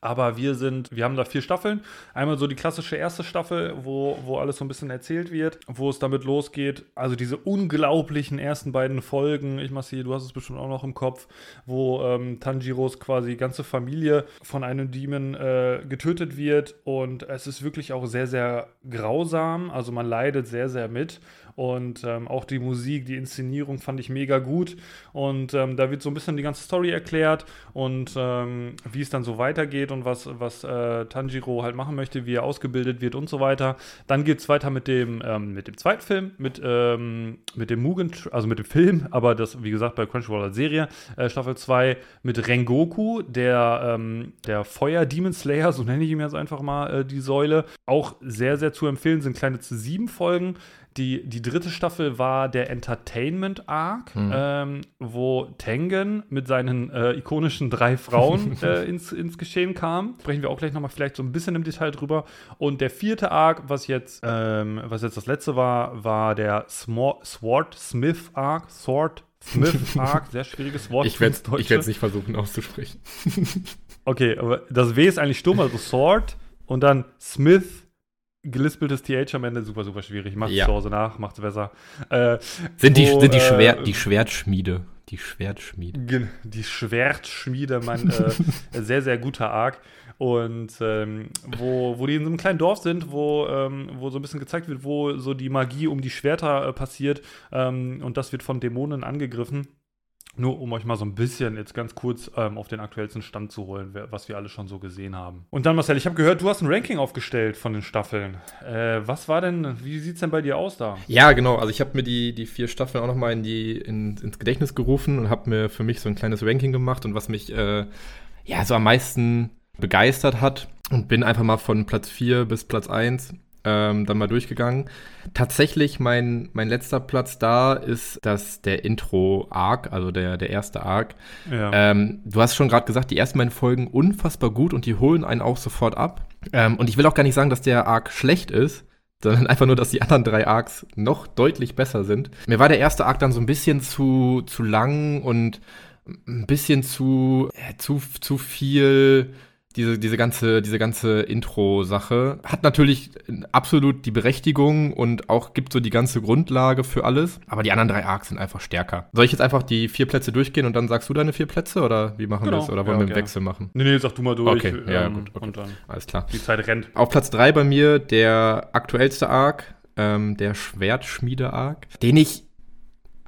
aber wir sind, wir haben da vier Staffeln. Einmal so die klassische erste Staffel, wo, wo alles so ein bisschen erzählt wird, wo es damit losgeht. Also diese unglaublichen ersten beiden Folgen, ich Massi, du hast es bestimmt auch noch im Kopf, wo ähm, Tanjiros quasi ganze Familie von einem Demon äh, getötet wird. Und es ist wirklich auch sehr, sehr grausam. Also man leidet sehr, sehr mit. Und ähm, auch die Musik, die Inszenierung fand ich mega gut. Und ähm, da wird so ein bisschen die ganze Story erklärt und ähm, wie es dann so weitergeht und was, was äh, Tanjiro halt machen möchte, wie er ausgebildet wird und so weiter. Dann geht es weiter mit dem, ähm, mit dem zweiten Film, mit, ähm, mit dem Mugen, also mit dem Film, aber das, wie gesagt, bei Crunchyroll als Serie, äh, Staffel 2 mit Rengoku, der, ähm, der Feuer-Demon Slayer, so nenne ich ihn jetzt einfach mal, äh, die Säule. Auch sehr, sehr zu empfehlen, sind kleine zu sieben Folgen. Die, die dritte Staffel war der Entertainment Arc, mhm. ähm, wo Tengen mit seinen äh, ikonischen drei Frauen äh, ins, ins Geschehen kam. Sprechen wir auch gleich nochmal vielleicht so ein bisschen im Detail drüber. Und der vierte Arc, was jetzt, ähm, was jetzt das letzte war, war der Smor Sword Smith Arc. Sword Smith Arc, sehr schwieriges Wort. Ich werde es nicht versuchen auszusprechen. okay, aber das W ist eigentlich stumm, also Sword und dann Smith gelispeltes TH am Ende super, super schwierig. Macht ja. zu Hause nach, macht es besser. Äh, sind die, wo, sind die, äh, Schwer, die Schwertschmiede. Die Schwertschmiede. Die Schwertschmiede, mein äh, sehr, sehr guter Arc. Und ähm, wo, wo die in so einem kleinen Dorf sind, wo, ähm, wo so ein bisschen gezeigt wird, wo so die Magie um die Schwerter äh, passiert. Ähm, und das wird von Dämonen angegriffen. Nur um euch mal so ein bisschen jetzt ganz kurz ähm, auf den aktuellsten Stand zu holen, was wir alle schon so gesehen haben. Und dann, Marcel, ich habe gehört, du hast ein Ranking aufgestellt von den Staffeln. Äh, was war denn, wie sieht es denn bei dir aus da? Ja, genau. Also ich habe mir die, die vier Staffeln auch nochmal in in, ins Gedächtnis gerufen und habe mir für mich so ein kleines Ranking gemacht und was mich äh, ja so am meisten begeistert hat und bin einfach mal von Platz 4 bis Platz 1 ähm, dann mal durchgegangen. Tatsächlich, mein, mein letzter Platz da ist das der Intro-Arc, also der, der erste Arc. Ja. Ähm, du hast schon gerade gesagt, die ersten beiden Folgen unfassbar gut und die holen einen auch sofort ab. Ähm, und ich will auch gar nicht sagen, dass der Arc schlecht ist, sondern einfach nur, dass die anderen drei Arcs noch deutlich besser sind. Mir war der erste Arc dann so ein bisschen zu, zu lang und ein bisschen zu, äh, zu, zu viel diese, diese ganze, diese ganze Intro-Sache. Hat natürlich absolut die Berechtigung und auch gibt so die ganze Grundlage für alles. Aber die anderen drei Arcs sind einfach stärker. Soll ich jetzt einfach die vier Plätze durchgehen und dann sagst du deine vier Plätze oder wie machen genau. wir das? Oder wollen ja, wir einen Wechsel machen? Nee, nee, sag du mal durch. Okay, ja, ähm, gut. Okay. Und dann Alles klar. Die Zeit rennt. Auf Platz drei bei mir der aktuellste Arc, ähm, der Schwertschmiede-Arc, den ich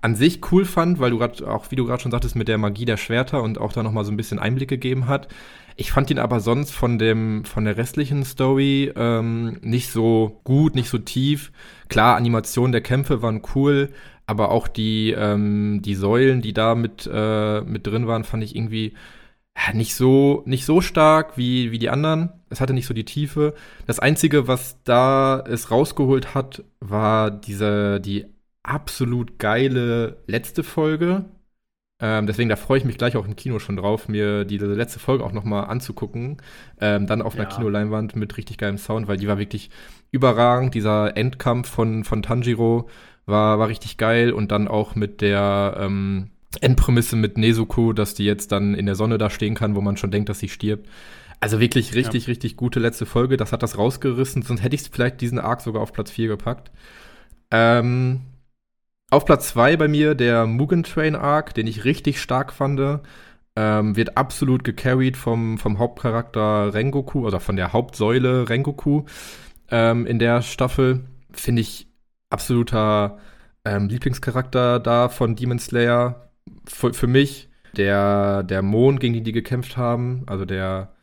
an sich cool fand, weil du gerade auch, wie du gerade schon sagtest, mit der Magie der Schwerter und auch da nochmal so ein bisschen Einblick gegeben hat. Ich fand ihn aber sonst von dem, von der restlichen Story ähm, nicht so gut, nicht so tief. Klar, Animationen der Kämpfe waren cool, aber auch die, ähm, die Säulen, die da mit, äh, mit drin waren, fand ich irgendwie ja, nicht so, nicht so stark wie, wie die anderen. Es hatte nicht so die Tiefe. Das Einzige, was da es rausgeholt hat, war diese, die absolut geile letzte Folge ähm, deswegen, da freue ich mich gleich auch im Kino schon drauf, mir diese letzte Folge auch noch mal anzugucken. Ähm, dann auf einer ja. Kinoleinwand mit richtig geilem Sound, weil die war wirklich überragend. Dieser Endkampf von, von Tanjiro war, war richtig geil. Und dann auch mit der ähm, Endprämisse mit Nezuko, dass die jetzt dann in der Sonne da stehen kann, wo man schon denkt, dass sie stirbt. Also wirklich richtig, ja. richtig gute letzte Folge. Das hat das rausgerissen. Sonst hätte ich vielleicht diesen Arc sogar auf Platz 4 gepackt. Ähm, auf Platz 2 bei mir der Mugen Train Arc, den ich richtig stark fand. Ähm, wird absolut gecarried vom, vom Hauptcharakter Rengoku, oder von der Hauptsäule Rengoku ähm, in der Staffel. Finde ich absoluter ähm, Lieblingscharakter da von Demon Slayer. Für, für mich der, der Mond, gegen den die gekämpft haben, also der,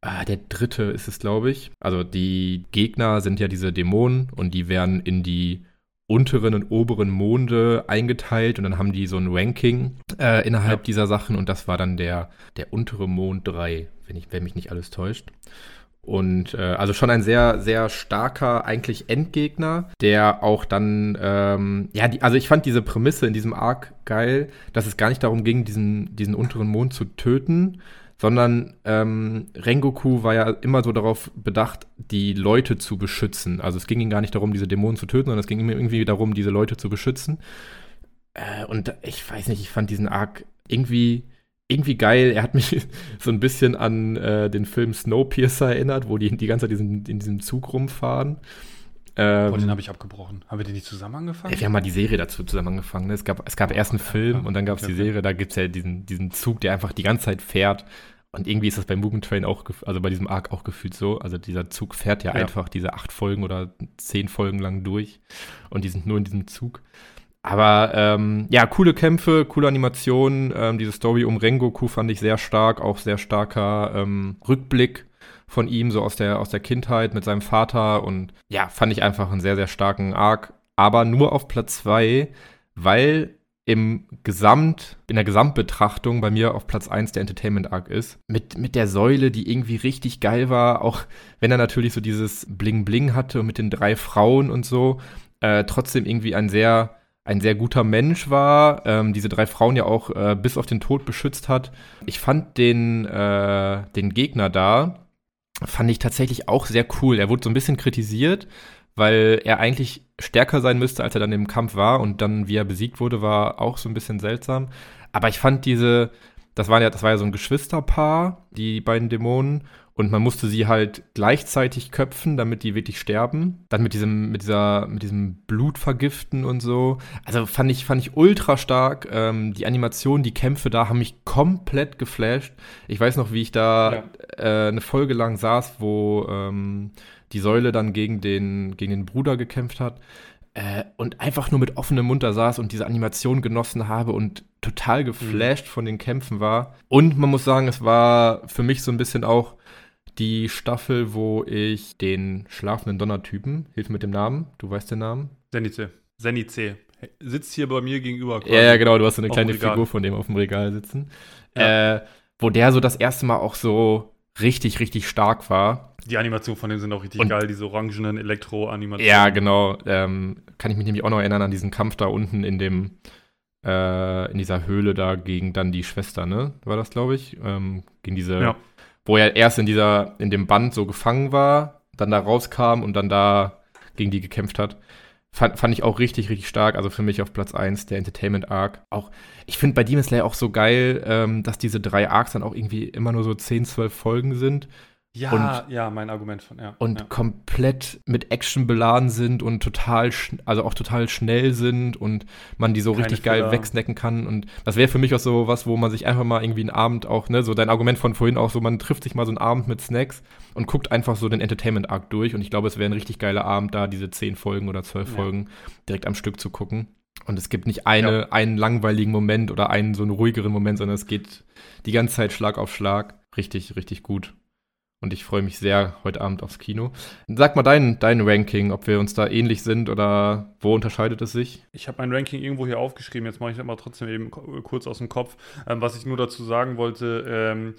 ah, der dritte ist es, glaube ich. Also die Gegner sind ja diese Dämonen und die werden in die unteren und oberen Monde eingeteilt und dann haben die so ein Ranking äh, innerhalb ja. dieser Sachen und das war dann der, der untere Mond 3, wenn, ich, wenn mich nicht alles täuscht. Und äh, also schon ein sehr, sehr starker eigentlich Endgegner, der auch dann, ähm, ja, die, also ich fand diese Prämisse in diesem Arc geil, dass es gar nicht darum ging, diesen, diesen unteren Mond zu töten, sondern ähm, Rengoku war ja immer so darauf bedacht, die Leute zu beschützen. Also es ging ihm gar nicht darum, diese Dämonen zu töten, sondern es ging ihm irgendwie darum, diese Leute zu beschützen. Äh, und ich weiß nicht, ich fand diesen Arc irgendwie irgendwie geil. Er hat mich so ein bisschen an äh, den Film Snowpiercer erinnert, wo die die ganze Zeit diesen, in diesem Zug rumfahren. Ähm, Boah, den habe ich abgebrochen. Haben wir den nicht zusammen angefangen? Ja, wir haben mal die Serie dazu zusammen angefangen. Ne? Es, gab, es gab erst einen Film ja, und dann gab es die Serie. Da gibt es ja diesen, diesen Zug, der einfach die ganze Zeit fährt. Und irgendwie ist das bei Mugen Train auch, also bei diesem Arc auch gefühlt so. Also dieser Zug fährt ja, ja, einfach diese acht Folgen oder zehn Folgen lang durch. Und die sind nur in diesem Zug. Aber ähm, ja, coole Kämpfe, coole Animationen. Ähm, diese Story um Rengoku fand ich sehr stark. Auch sehr starker ähm, Rückblick von ihm, so aus der, aus der Kindheit mit seinem Vater. Und ja, fand ich einfach einen sehr, sehr starken Arc. Aber nur auf Platz zwei, weil im Gesamt, in der Gesamtbetrachtung bei mir auf Platz 1 der Entertainment Arc ist. Mit, mit der Säule, die irgendwie richtig geil war, auch wenn er natürlich so dieses Bling-Bling hatte und mit den drei Frauen und so, äh, trotzdem irgendwie ein sehr, ein sehr guter Mensch war, ähm, diese drei Frauen ja auch äh, bis auf den Tod beschützt hat. Ich fand den, äh, den Gegner da, fand ich tatsächlich auch sehr cool. Er wurde so ein bisschen kritisiert, weil er eigentlich stärker sein müsste, als er dann im Kampf war und dann, wie er besiegt wurde, war auch so ein bisschen seltsam. Aber ich fand diese, das war ja, das war ja so ein Geschwisterpaar, die beiden Dämonen, und man musste sie halt gleichzeitig köpfen, damit die wirklich sterben. Dann mit diesem, mit dieser, mit diesem Blut vergiften und so. Also fand ich, fand ich ultra stark. Ähm, die Animation, die Kämpfe da haben mich komplett geflasht. Ich weiß noch, wie ich da ja. äh, eine Folge lang saß, wo ähm, die Säule dann gegen den, gegen den Bruder gekämpft hat. Äh, und einfach nur mit offenem Mund da saß und diese Animation genossen habe und total geflasht mhm. von den Kämpfen war. Und man muss sagen, es war für mich so ein bisschen auch die Staffel, wo ich den schlafenden Donnertypen, hilf mit dem Namen, du weißt den Namen? Senice. Senice. Sitzt hier bei mir gegenüber. Ja, ja, genau, du hast so eine kleine Figur von dem auf dem Regal sitzen. Ja. Äh, wo der so das erste Mal auch so richtig, richtig stark war. Die Animationen von denen sind auch richtig und, geil, diese orangenen Elektro-Animationen. Ja, genau. Ähm, kann ich mich nämlich auch noch erinnern an diesen Kampf da unten in dem, äh, in dieser Höhle da gegen dann die Schwester, ne? War das, glaube ich? Ähm, gegen diese, ja. wo er erst in dieser, in dem Band so gefangen war, dann da rauskam und dann da gegen die gekämpft hat. Fand, fand ich auch richtig, richtig stark. Also für mich auf Platz 1 der Entertainment Arc. Auch, ich finde bei Demon Slayer auch so geil, ähm, dass diese drei Arcs dann auch irgendwie immer nur so 10, 12 Folgen sind. Ja, und, ja, mein Argument von, ja. Und ja. komplett mit Action beladen sind und total, also auch total schnell sind und man die so Keine richtig Fehler. geil wegsnacken kann. Und das wäre für mich auch so was, wo man sich einfach mal irgendwie einen Abend auch, ne, so dein Argument von vorhin auch so, man trifft sich mal so einen Abend mit Snacks und guckt einfach so den Entertainment-Arc durch. Und ich glaube, es wäre ein richtig geiler Abend, da diese zehn Folgen oder zwölf ja. Folgen direkt am Stück zu gucken. Und es gibt nicht eine, ja. einen langweiligen Moment oder einen so einen ruhigeren Moment, sondern es geht die ganze Zeit Schlag auf Schlag. Richtig, richtig gut. Und ich freue mich sehr heute Abend aufs Kino. Sag mal dein, dein Ranking, ob wir uns da ähnlich sind oder wo unterscheidet es sich? Ich habe mein Ranking irgendwo hier aufgeschrieben. Jetzt mache ich das mal trotzdem eben kurz aus dem Kopf. Ähm, was ich nur dazu sagen wollte, ähm,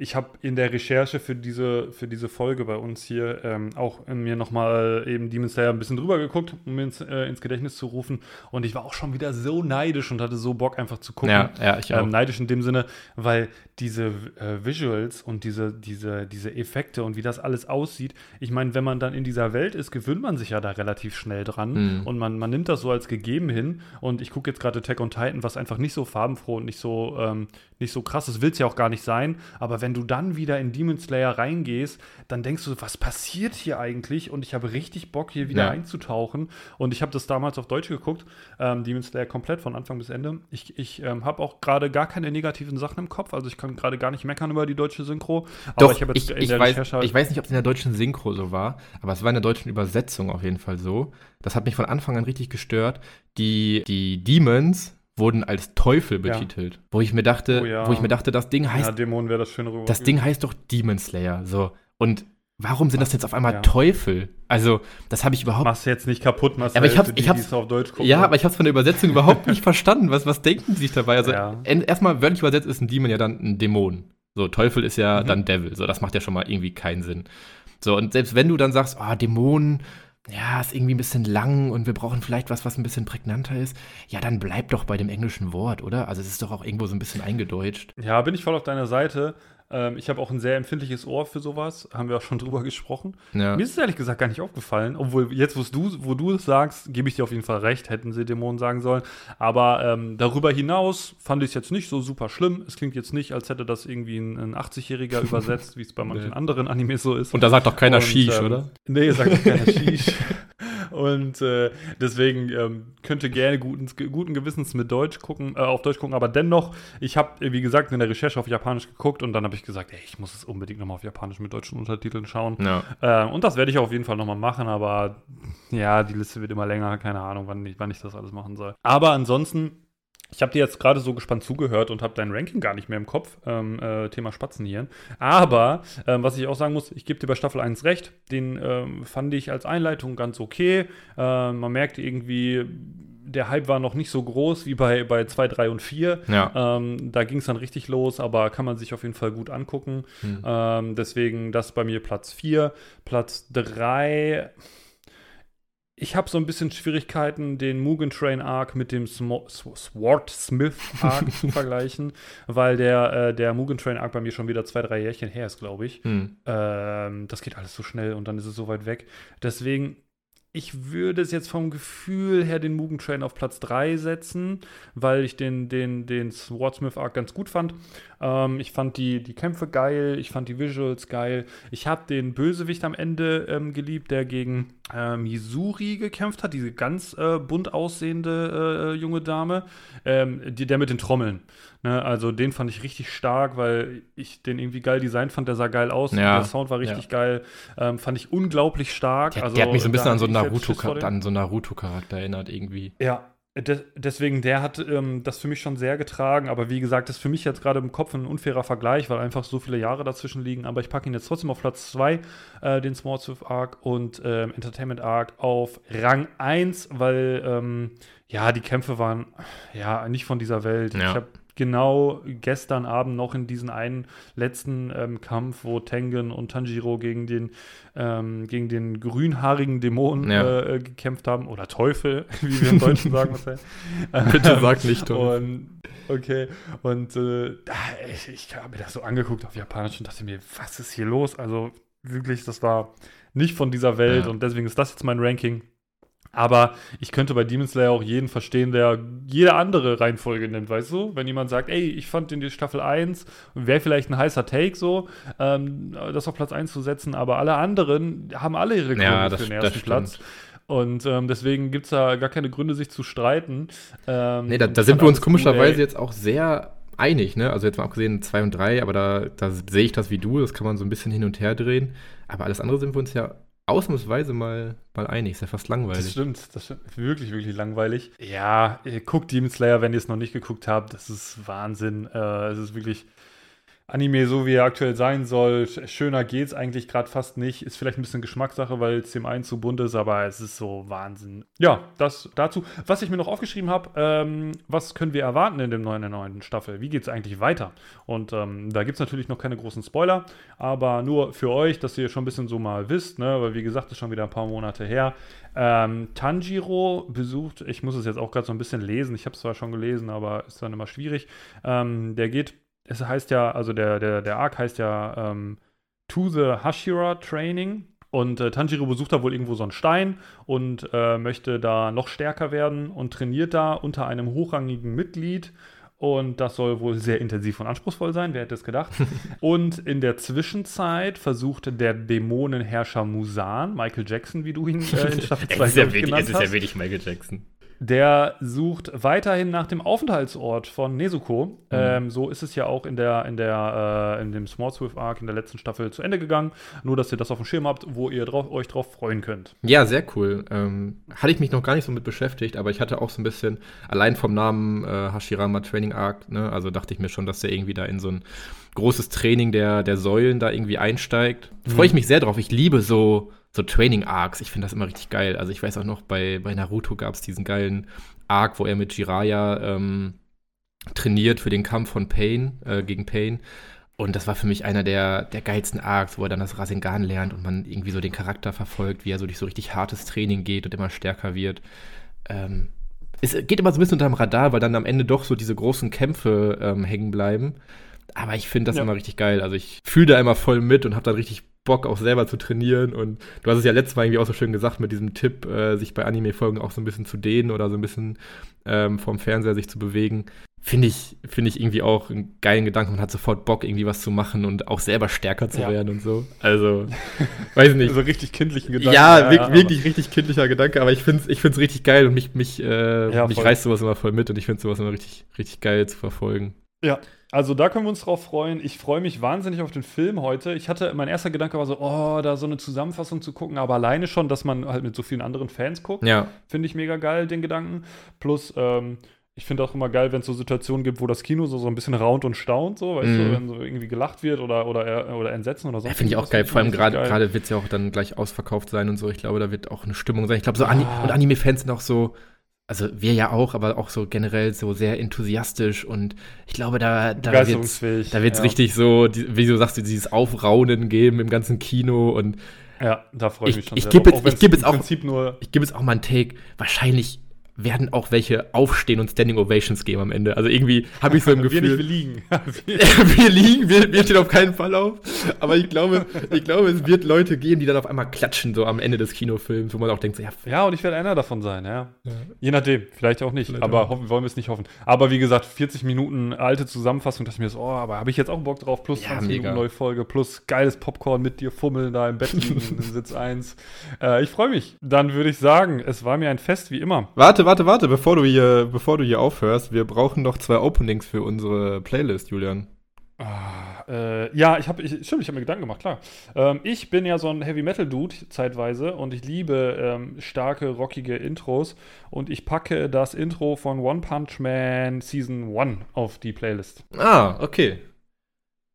ich habe in der Recherche für diese, für diese Folge bei uns hier ähm, auch mir nochmal eben Demon Slayer ein bisschen drüber geguckt, um mir ins, äh, ins, Gedächtnis zu rufen. Und ich war auch schon wieder so neidisch und hatte so Bock einfach zu gucken. Ja, ja ich auch. Ähm, neidisch in dem Sinne, weil diese äh, Visuals und diese, diese, diese Effekte und wie das alles aussieht, ich meine, wenn man dann in dieser Welt ist, gewöhnt man sich ja da relativ schnell dran mhm. und man, man nimmt das so als gegeben hin. Und ich gucke jetzt gerade Tech on Titan, was einfach nicht so farbenfroh und nicht so, ähm, nicht so krass ist, will es ja auch gar nicht sein. Aber wenn du dann wieder in Demon Slayer reingehst, dann denkst du, was passiert hier eigentlich? Und ich habe richtig Bock, hier wieder ja. einzutauchen. Und ich habe das damals auf Deutsch geguckt, ähm, Demon Slayer komplett von Anfang bis Ende. Ich, ich ähm, habe auch gerade gar keine negativen Sachen im Kopf. Also ich kann gerade gar nicht meckern über die deutsche Synchro. Aber Doch, ich ich, der weiß, ich weiß nicht, ob es in der deutschen Synchro so war, aber es war in der deutschen Übersetzung auf jeden Fall so. Das hat mich von Anfang an richtig gestört. Die, die Demons wurden als Teufel betitelt. Ja. Wo ich mir dachte, oh, ja. wo ich mir dachte, das Ding heißt. Ja, Dämon wäre das schön rüber. Das Ding heißt doch Demon Slayer. So. Und warum sind das jetzt auf einmal ja. Teufel? Also, das habe ich überhaupt. Machst du jetzt nicht kaputt, Marcel, aber ich hab's, die, ich hab's, auf Deutsch gucken. Ja, aber ich habe es von der Übersetzung überhaupt nicht verstanden. Was, was denken die sich dabei? Also, erstmal wörtlich übersetzt ist ein Demon ja dann ein Dämon. So, Teufel ist ja mhm. dann Devil. So, das macht ja schon mal irgendwie keinen Sinn. So, und selbst wenn du dann sagst, ah, oh, Dämonen, ja, ist irgendwie ein bisschen lang und wir brauchen vielleicht was, was ein bisschen prägnanter ist, ja, dann bleib doch bei dem englischen Wort, oder? Also es ist doch auch irgendwo so ein bisschen eingedeutscht. Ja, bin ich voll auf deiner Seite. Ähm, ich habe auch ein sehr empfindliches Ohr für sowas, haben wir auch schon drüber gesprochen. Ja. Mir ist es ehrlich gesagt gar nicht aufgefallen, obwohl jetzt, du, wo du es sagst, gebe ich dir auf jeden Fall recht, hätten sie Dämonen sagen sollen. Aber ähm, darüber hinaus fand ich es jetzt nicht so super schlimm. Es klingt jetzt nicht, als hätte das irgendwie ein, ein 80-Jähriger übersetzt, wie es bei manchen nee. anderen Animes so ist. Und da sagt doch keiner Und, Shish, ähm, oder? Nee, sagt doch keiner Shish. Und äh, deswegen ähm, könnte gerne guten, guten Gewissens mit Deutsch gucken, äh, auf Deutsch gucken, aber dennoch, ich habe, wie gesagt, in der Recherche auf Japanisch geguckt und dann habe ich gesagt, ey, ich muss es unbedingt nochmal auf Japanisch mit deutschen Untertiteln schauen. Ja. Äh, und das werde ich auf jeden Fall nochmal machen, aber ja, die Liste wird immer länger, keine Ahnung, wann ich, wann ich das alles machen soll. Aber ansonsten ich habe dir jetzt gerade so gespannt zugehört und habe dein Ranking gar nicht mehr im Kopf, ähm, äh, Thema Spatzenhirn. Aber ähm, was ich auch sagen muss, ich gebe dir bei Staffel 1 recht, den ähm, fand ich als Einleitung ganz okay. Ähm, man merkte irgendwie, der Hype war noch nicht so groß wie bei, bei 2, 3 und 4. Ja. Ähm, da ging es dann richtig los, aber kann man sich auf jeden Fall gut angucken. Mhm. deswegen das bei mir Platz 4. Platz 3 ich habe so ein bisschen Schwierigkeiten, den Mugen Train Arc mit dem Swordsmith Arc zu vergleichen, weil der, äh, der Mugen Train Arc bei mir schon wieder zwei, drei Jährchen her ist, glaube ich. Hm. Ähm, das geht alles so schnell und dann ist es so weit weg. Deswegen ich würde es jetzt vom Gefühl her den Mugen Train auf Platz 3 setzen, weil ich den, den, den Swordsmith Arc ganz gut fand. Ähm, ich fand die, die Kämpfe geil, ich fand die Visuals geil. Ich habe den Bösewicht am Ende ähm, geliebt, der gegen ähm, Misuri gekämpft hat, diese ganz äh, bunt aussehende äh, junge Dame, ähm, die, der mit den Trommeln. Ne? Also den fand ich richtig stark, weil ich den irgendwie geil designt fand, der sah geil aus, ja. der Sound war richtig ja. geil, ähm, fand ich unglaublich stark. Der, also, der hat mich so ein bisschen an so Naruto, an so Naruto-Charakter erinnert irgendwie. Ja, De deswegen, der hat ähm, das für mich schon sehr getragen. Aber wie gesagt, das ist für mich jetzt gerade im Kopf ein unfairer Vergleich, weil einfach so viele Jahre dazwischen liegen. Aber ich packe ihn jetzt trotzdem auf Platz 2, äh, den Smallswift Arc und ähm, Entertainment Arc auf Rang 1, weil ähm, ja, die Kämpfe waren ja nicht von dieser Welt. Ja. Ich habe genau gestern Abend noch in diesen einen letzten ähm, Kampf, wo Tengen und Tanjiro gegen den, ähm, gegen den grünhaarigen Dämon ja. äh, gekämpft haben. Oder Teufel, wie wir im Deutschen sagen. Bitte sag nicht Teufel. Und, okay, und äh, ich, ich habe mir das so angeguckt auf Japanisch und dachte mir, was ist hier los? Also wirklich, das war nicht von dieser Welt ja. und deswegen ist das jetzt mein Ranking. Aber ich könnte bei Demon Slayer auch jeden verstehen, der jede andere Reihenfolge nimmt, weißt du? Wenn jemand sagt, ey, ich fand in die Staffel 1, wäre vielleicht ein heißer Take so, ähm, das auf Platz 1 zu setzen, aber alle anderen haben alle ihre Gründe ja, für den ersten Platz. Und ähm, deswegen gibt es da gar keine Gründe, sich zu streiten. Ähm, nee, da, da sind wir uns komischerweise cool, jetzt auch sehr einig, ne? Also jetzt mal abgesehen 2 und 3, aber da, da sehe ich das wie du, das kann man so ein bisschen hin und her drehen. Aber alles andere sind wir uns ja ausnahmsweise mal, mal einig. Ist ja fast langweilig. Das stimmt, das stimmt. Wirklich, wirklich langweilig. Ja, guckt Demon Slayer, wenn ihr es noch nicht geguckt habt. Das ist Wahnsinn. Äh, es ist wirklich Anime so, wie er aktuell sein soll. Schöner geht's eigentlich gerade fast nicht. Ist vielleicht ein bisschen Geschmackssache, weil es dem einen zu bunt ist, aber es ist so Wahnsinn. Ja, das dazu. Was ich mir noch aufgeschrieben habe, ähm, was können wir erwarten in dem neuen, der neuen Staffel? Wie geht's eigentlich weiter? Und ähm, da gibt's natürlich noch keine großen Spoiler, aber nur für euch, dass ihr schon ein bisschen so mal wisst, ne? weil wie gesagt, das ist schon wieder ein paar Monate her. Ähm, Tanjiro besucht, ich muss es jetzt auch gerade so ein bisschen lesen, ich habe es zwar schon gelesen, aber ist dann immer schwierig. Ähm, der geht es heißt ja, also der, der, der Arc heißt ja ähm, To the Hashira Training. Und äh, Tanjiro besucht da wohl irgendwo so einen Stein und äh, möchte da noch stärker werden und trainiert da unter einem hochrangigen Mitglied. Und das soll wohl sehr intensiv und anspruchsvoll sein, wer hätte es gedacht. und in der Zwischenzeit versucht der Dämonenherrscher Musan, Michael Jackson, wie du ihn äh, in Staffel 2 genannt hast. Es ist ja wirklich Michael Jackson. Der sucht weiterhin nach dem Aufenthaltsort von Nezuko. Mhm. Ähm, so ist es ja auch in der, in der, äh, in dem Small Swift Arc in der letzten Staffel zu Ende gegangen. Nur, dass ihr das auf dem Schirm habt, wo ihr drauf, euch drauf freuen könnt. Ja, sehr cool. Ähm, hatte ich mich noch gar nicht so mit beschäftigt, aber ich hatte auch so ein bisschen, allein vom Namen äh, Hashirama Training Arc, ne, also dachte ich mir schon, dass der irgendwie da in so ein großes Training der, der Säulen da irgendwie einsteigt. Mhm. Freue ich mich sehr drauf. Ich liebe so so Training-Arcs. Ich finde das immer richtig geil. Also ich weiß auch noch, bei, bei Naruto gab es diesen geilen Arc, wo er mit Jiraiya ähm, trainiert für den Kampf von Pain, äh, gegen Pain. Und das war für mich einer der, der geilsten Arcs, wo er dann das Rasengan lernt und man irgendwie so den Charakter verfolgt, wie er so durch so richtig hartes Training geht und immer stärker wird. Ähm, es geht immer so ein bisschen unterm Radar, weil dann am Ende doch so diese großen Kämpfe ähm, hängen bleiben. Aber ich finde das ja. immer richtig geil. Also ich fühle da immer voll mit und habe dann richtig Bock, auch selber zu trainieren. Und du hast es ja letztes Mal irgendwie auch so schön gesagt mit diesem Tipp, äh, sich bei Anime-Folgen auch so ein bisschen zu dehnen oder so ein bisschen ähm, vorm Fernseher sich zu bewegen. Finde ich, finde ich irgendwie auch einen geilen Gedanken. Man hat sofort Bock, irgendwie was zu machen und auch selber stärker zu ja. werden und so. Also, weiß nicht. So richtig kindlichen Gedanken. Ja, ja, wirklich, wirklich richtig kindlicher Gedanke, aber ich finde es ich find's richtig geil und mich, mich, äh, ja, mich reißt sowas immer voll mit und ich finde sowas immer richtig, richtig geil zu verfolgen. Ja, also da können wir uns drauf freuen. Ich freue mich wahnsinnig auf den Film heute. Ich hatte, mein erster Gedanke war so, oh, da so eine Zusammenfassung zu gucken, aber alleine schon, dass man halt mit so vielen anderen Fans guckt, ja. finde ich mega geil, den Gedanken. Plus, ähm, ich finde auch immer geil, wenn es so Situationen gibt, wo das Kino so, so ein bisschen raunt und staunt, so, weißt mm. du, mhm. wenn so irgendwie gelacht wird oder, oder, oder Entsetzen oder so. Ja, finde ich auch geil. Vor allem gerade wird es ja auch dann gleich ausverkauft sein und so. Ich glaube, da wird auch eine Stimmung sein. Ich glaube, so ah. Ani und Anime-Fans sind auch so, also wir ja auch, aber auch so generell so sehr enthusiastisch und ich glaube, da, da wird es da wird's ja. richtig so, die, wie du sagst, dieses Aufraunen geben im ganzen Kino und ja, da freue ich, mich schon ich sehr. Geb jetzt, ich gebe jetzt auch, ich gebe jetzt auch mal einen Take. Wahrscheinlich werden auch welche aufstehen und Standing Ovations geben am Ende. Also irgendwie habe ich so im Gefühl. wir, nicht, wir liegen. wir liegen, wir, wir stehen auf keinen Fall auf. Aber ich glaube, ich glaube, es wird Leute geben, die dann auf einmal klatschen, so am Ende des Kinofilms, wo man auch denkt, so, ja. Ja, und ich werde einer davon sein, ja. ja. Je nachdem, vielleicht auch nicht. Vielleicht aber hoffen, wollen wir es nicht hoffen. Aber wie gesagt, 40 Minuten alte Zusammenfassung, dass ich mir so, oh, aber habe ich jetzt auch Bock drauf, plus 20 ja, Minuten neue Folge, plus geiles Popcorn mit dir fummeln da im Bett liegen, in Sitz 1. Äh, ich freue mich. Dann würde ich sagen, es war mir ein Fest wie immer. Warte, warte, warte, bevor du hier, bevor du hier aufhörst, wir brauchen noch zwei Openings für unsere Playlist, Julian. Ah, äh, ja, ich habe, ich, stimmt, ich habe mir Gedanken gemacht, klar. Ähm, ich bin ja so ein Heavy Metal Dude zeitweise und ich liebe ähm, starke, rockige Intros und ich packe das Intro von One Punch Man Season 1 auf die Playlist. Ah, okay.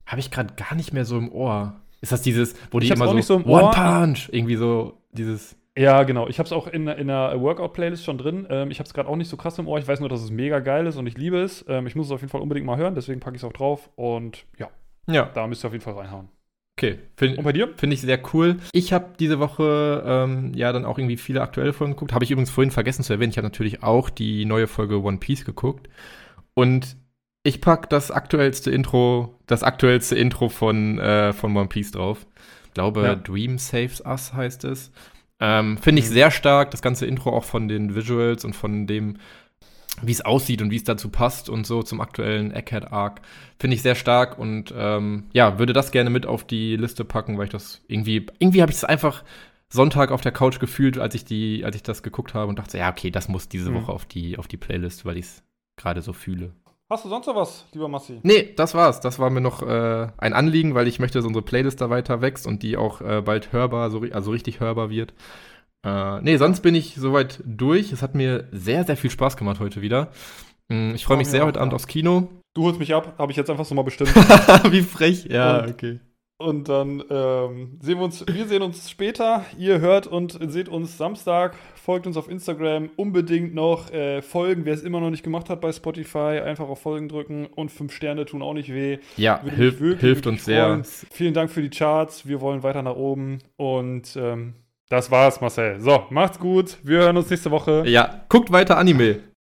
Habe ich gerade gar nicht mehr so im Ohr. Ist das dieses, wo die immer so, so One Punch, irgendwie so dieses Ja, genau. Ich habe es auch in, in einer Workout-Playlist schon drin. Ähm, ich habe es gerade auch nicht so krass im Ohr. Ich weiß nur, dass es mega geil ist und ich liebe es. Ähm, ich muss es auf jeden Fall unbedingt mal hören, deswegen packe ich es auch drauf. Und ja, Ja. da müsst ihr auf jeden Fall reinhauen. Okay. Find, Und bei dir? Finde ich sehr cool. Ich habe diese Woche ähm, ja dann auch irgendwie viele aktuelle Folgen geguckt. Habe ich übrigens vorhin vergessen zu erwähnen. Ich habe natürlich auch die neue Folge One Piece geguckt. Und ich pack das aktuellste Intro, das aktuellste Intro von, äh, von One Piece drauf. Ich glaube, Ja. Dream Saves Us heißt es. Ähm, Finde ich Mhm. sehr stark. Das ganze Intro auch von den Visuals und von dem, wie es aussieht und wie es dazu passt und so zum aktuellen Egghead Arc. Finde ich sehr stark und ähm, ja, würde das gerne mit auf die Liste packen, weil ich das irgendwie, irgendwie habe ich es einfach Sonntag auf der Couch gefühlt, als ich die, als ich das geguckt habe und dachte, ja, okay, das muss diese Mhm. Woche auf die, auf die Playlist, weil ich es gerade so fühle. Hast du sonst noch was, lieber Massi? Nee, das war's. Das war mir noch äh, ein Anliegen, weil ich möchte, dass unsere Playlist da weiter wächst und die auch äh, bald hörbar, so, also richtig hörbar wird. Äh, nee, sonst bin ich soweit durch. Es hat mir sehr, sehr viel Spaß gemacht heute wieder. Mm, Ich freue mich sehr heute Abend aufs Kino. Du holst mich ab, habe ich jetzt einfach so mal bestimmt. Wie frech. Ja, Und- okay. Und dann ähm, sehen wir uns, wir sehen uns später. Ihr hört und seht uns Samstag. Folgt uns auf Instagram. Unbedingt noch äh, folgen. Wer es immer noch nicht gemacht hat bei Spotify, einfach auf Folgen drücken und fünf Sterne tun auch nicht weh. Ja, Würde hilft, wirklich, hilft wirklich uns sehr. Vielen Dank für die Charts. Wir wollen weiter nach oben. Und ähm, das war's, Marcel. So, macht's gut. Wir hören uns nächste Woche. Ja, guckt weiter Anime.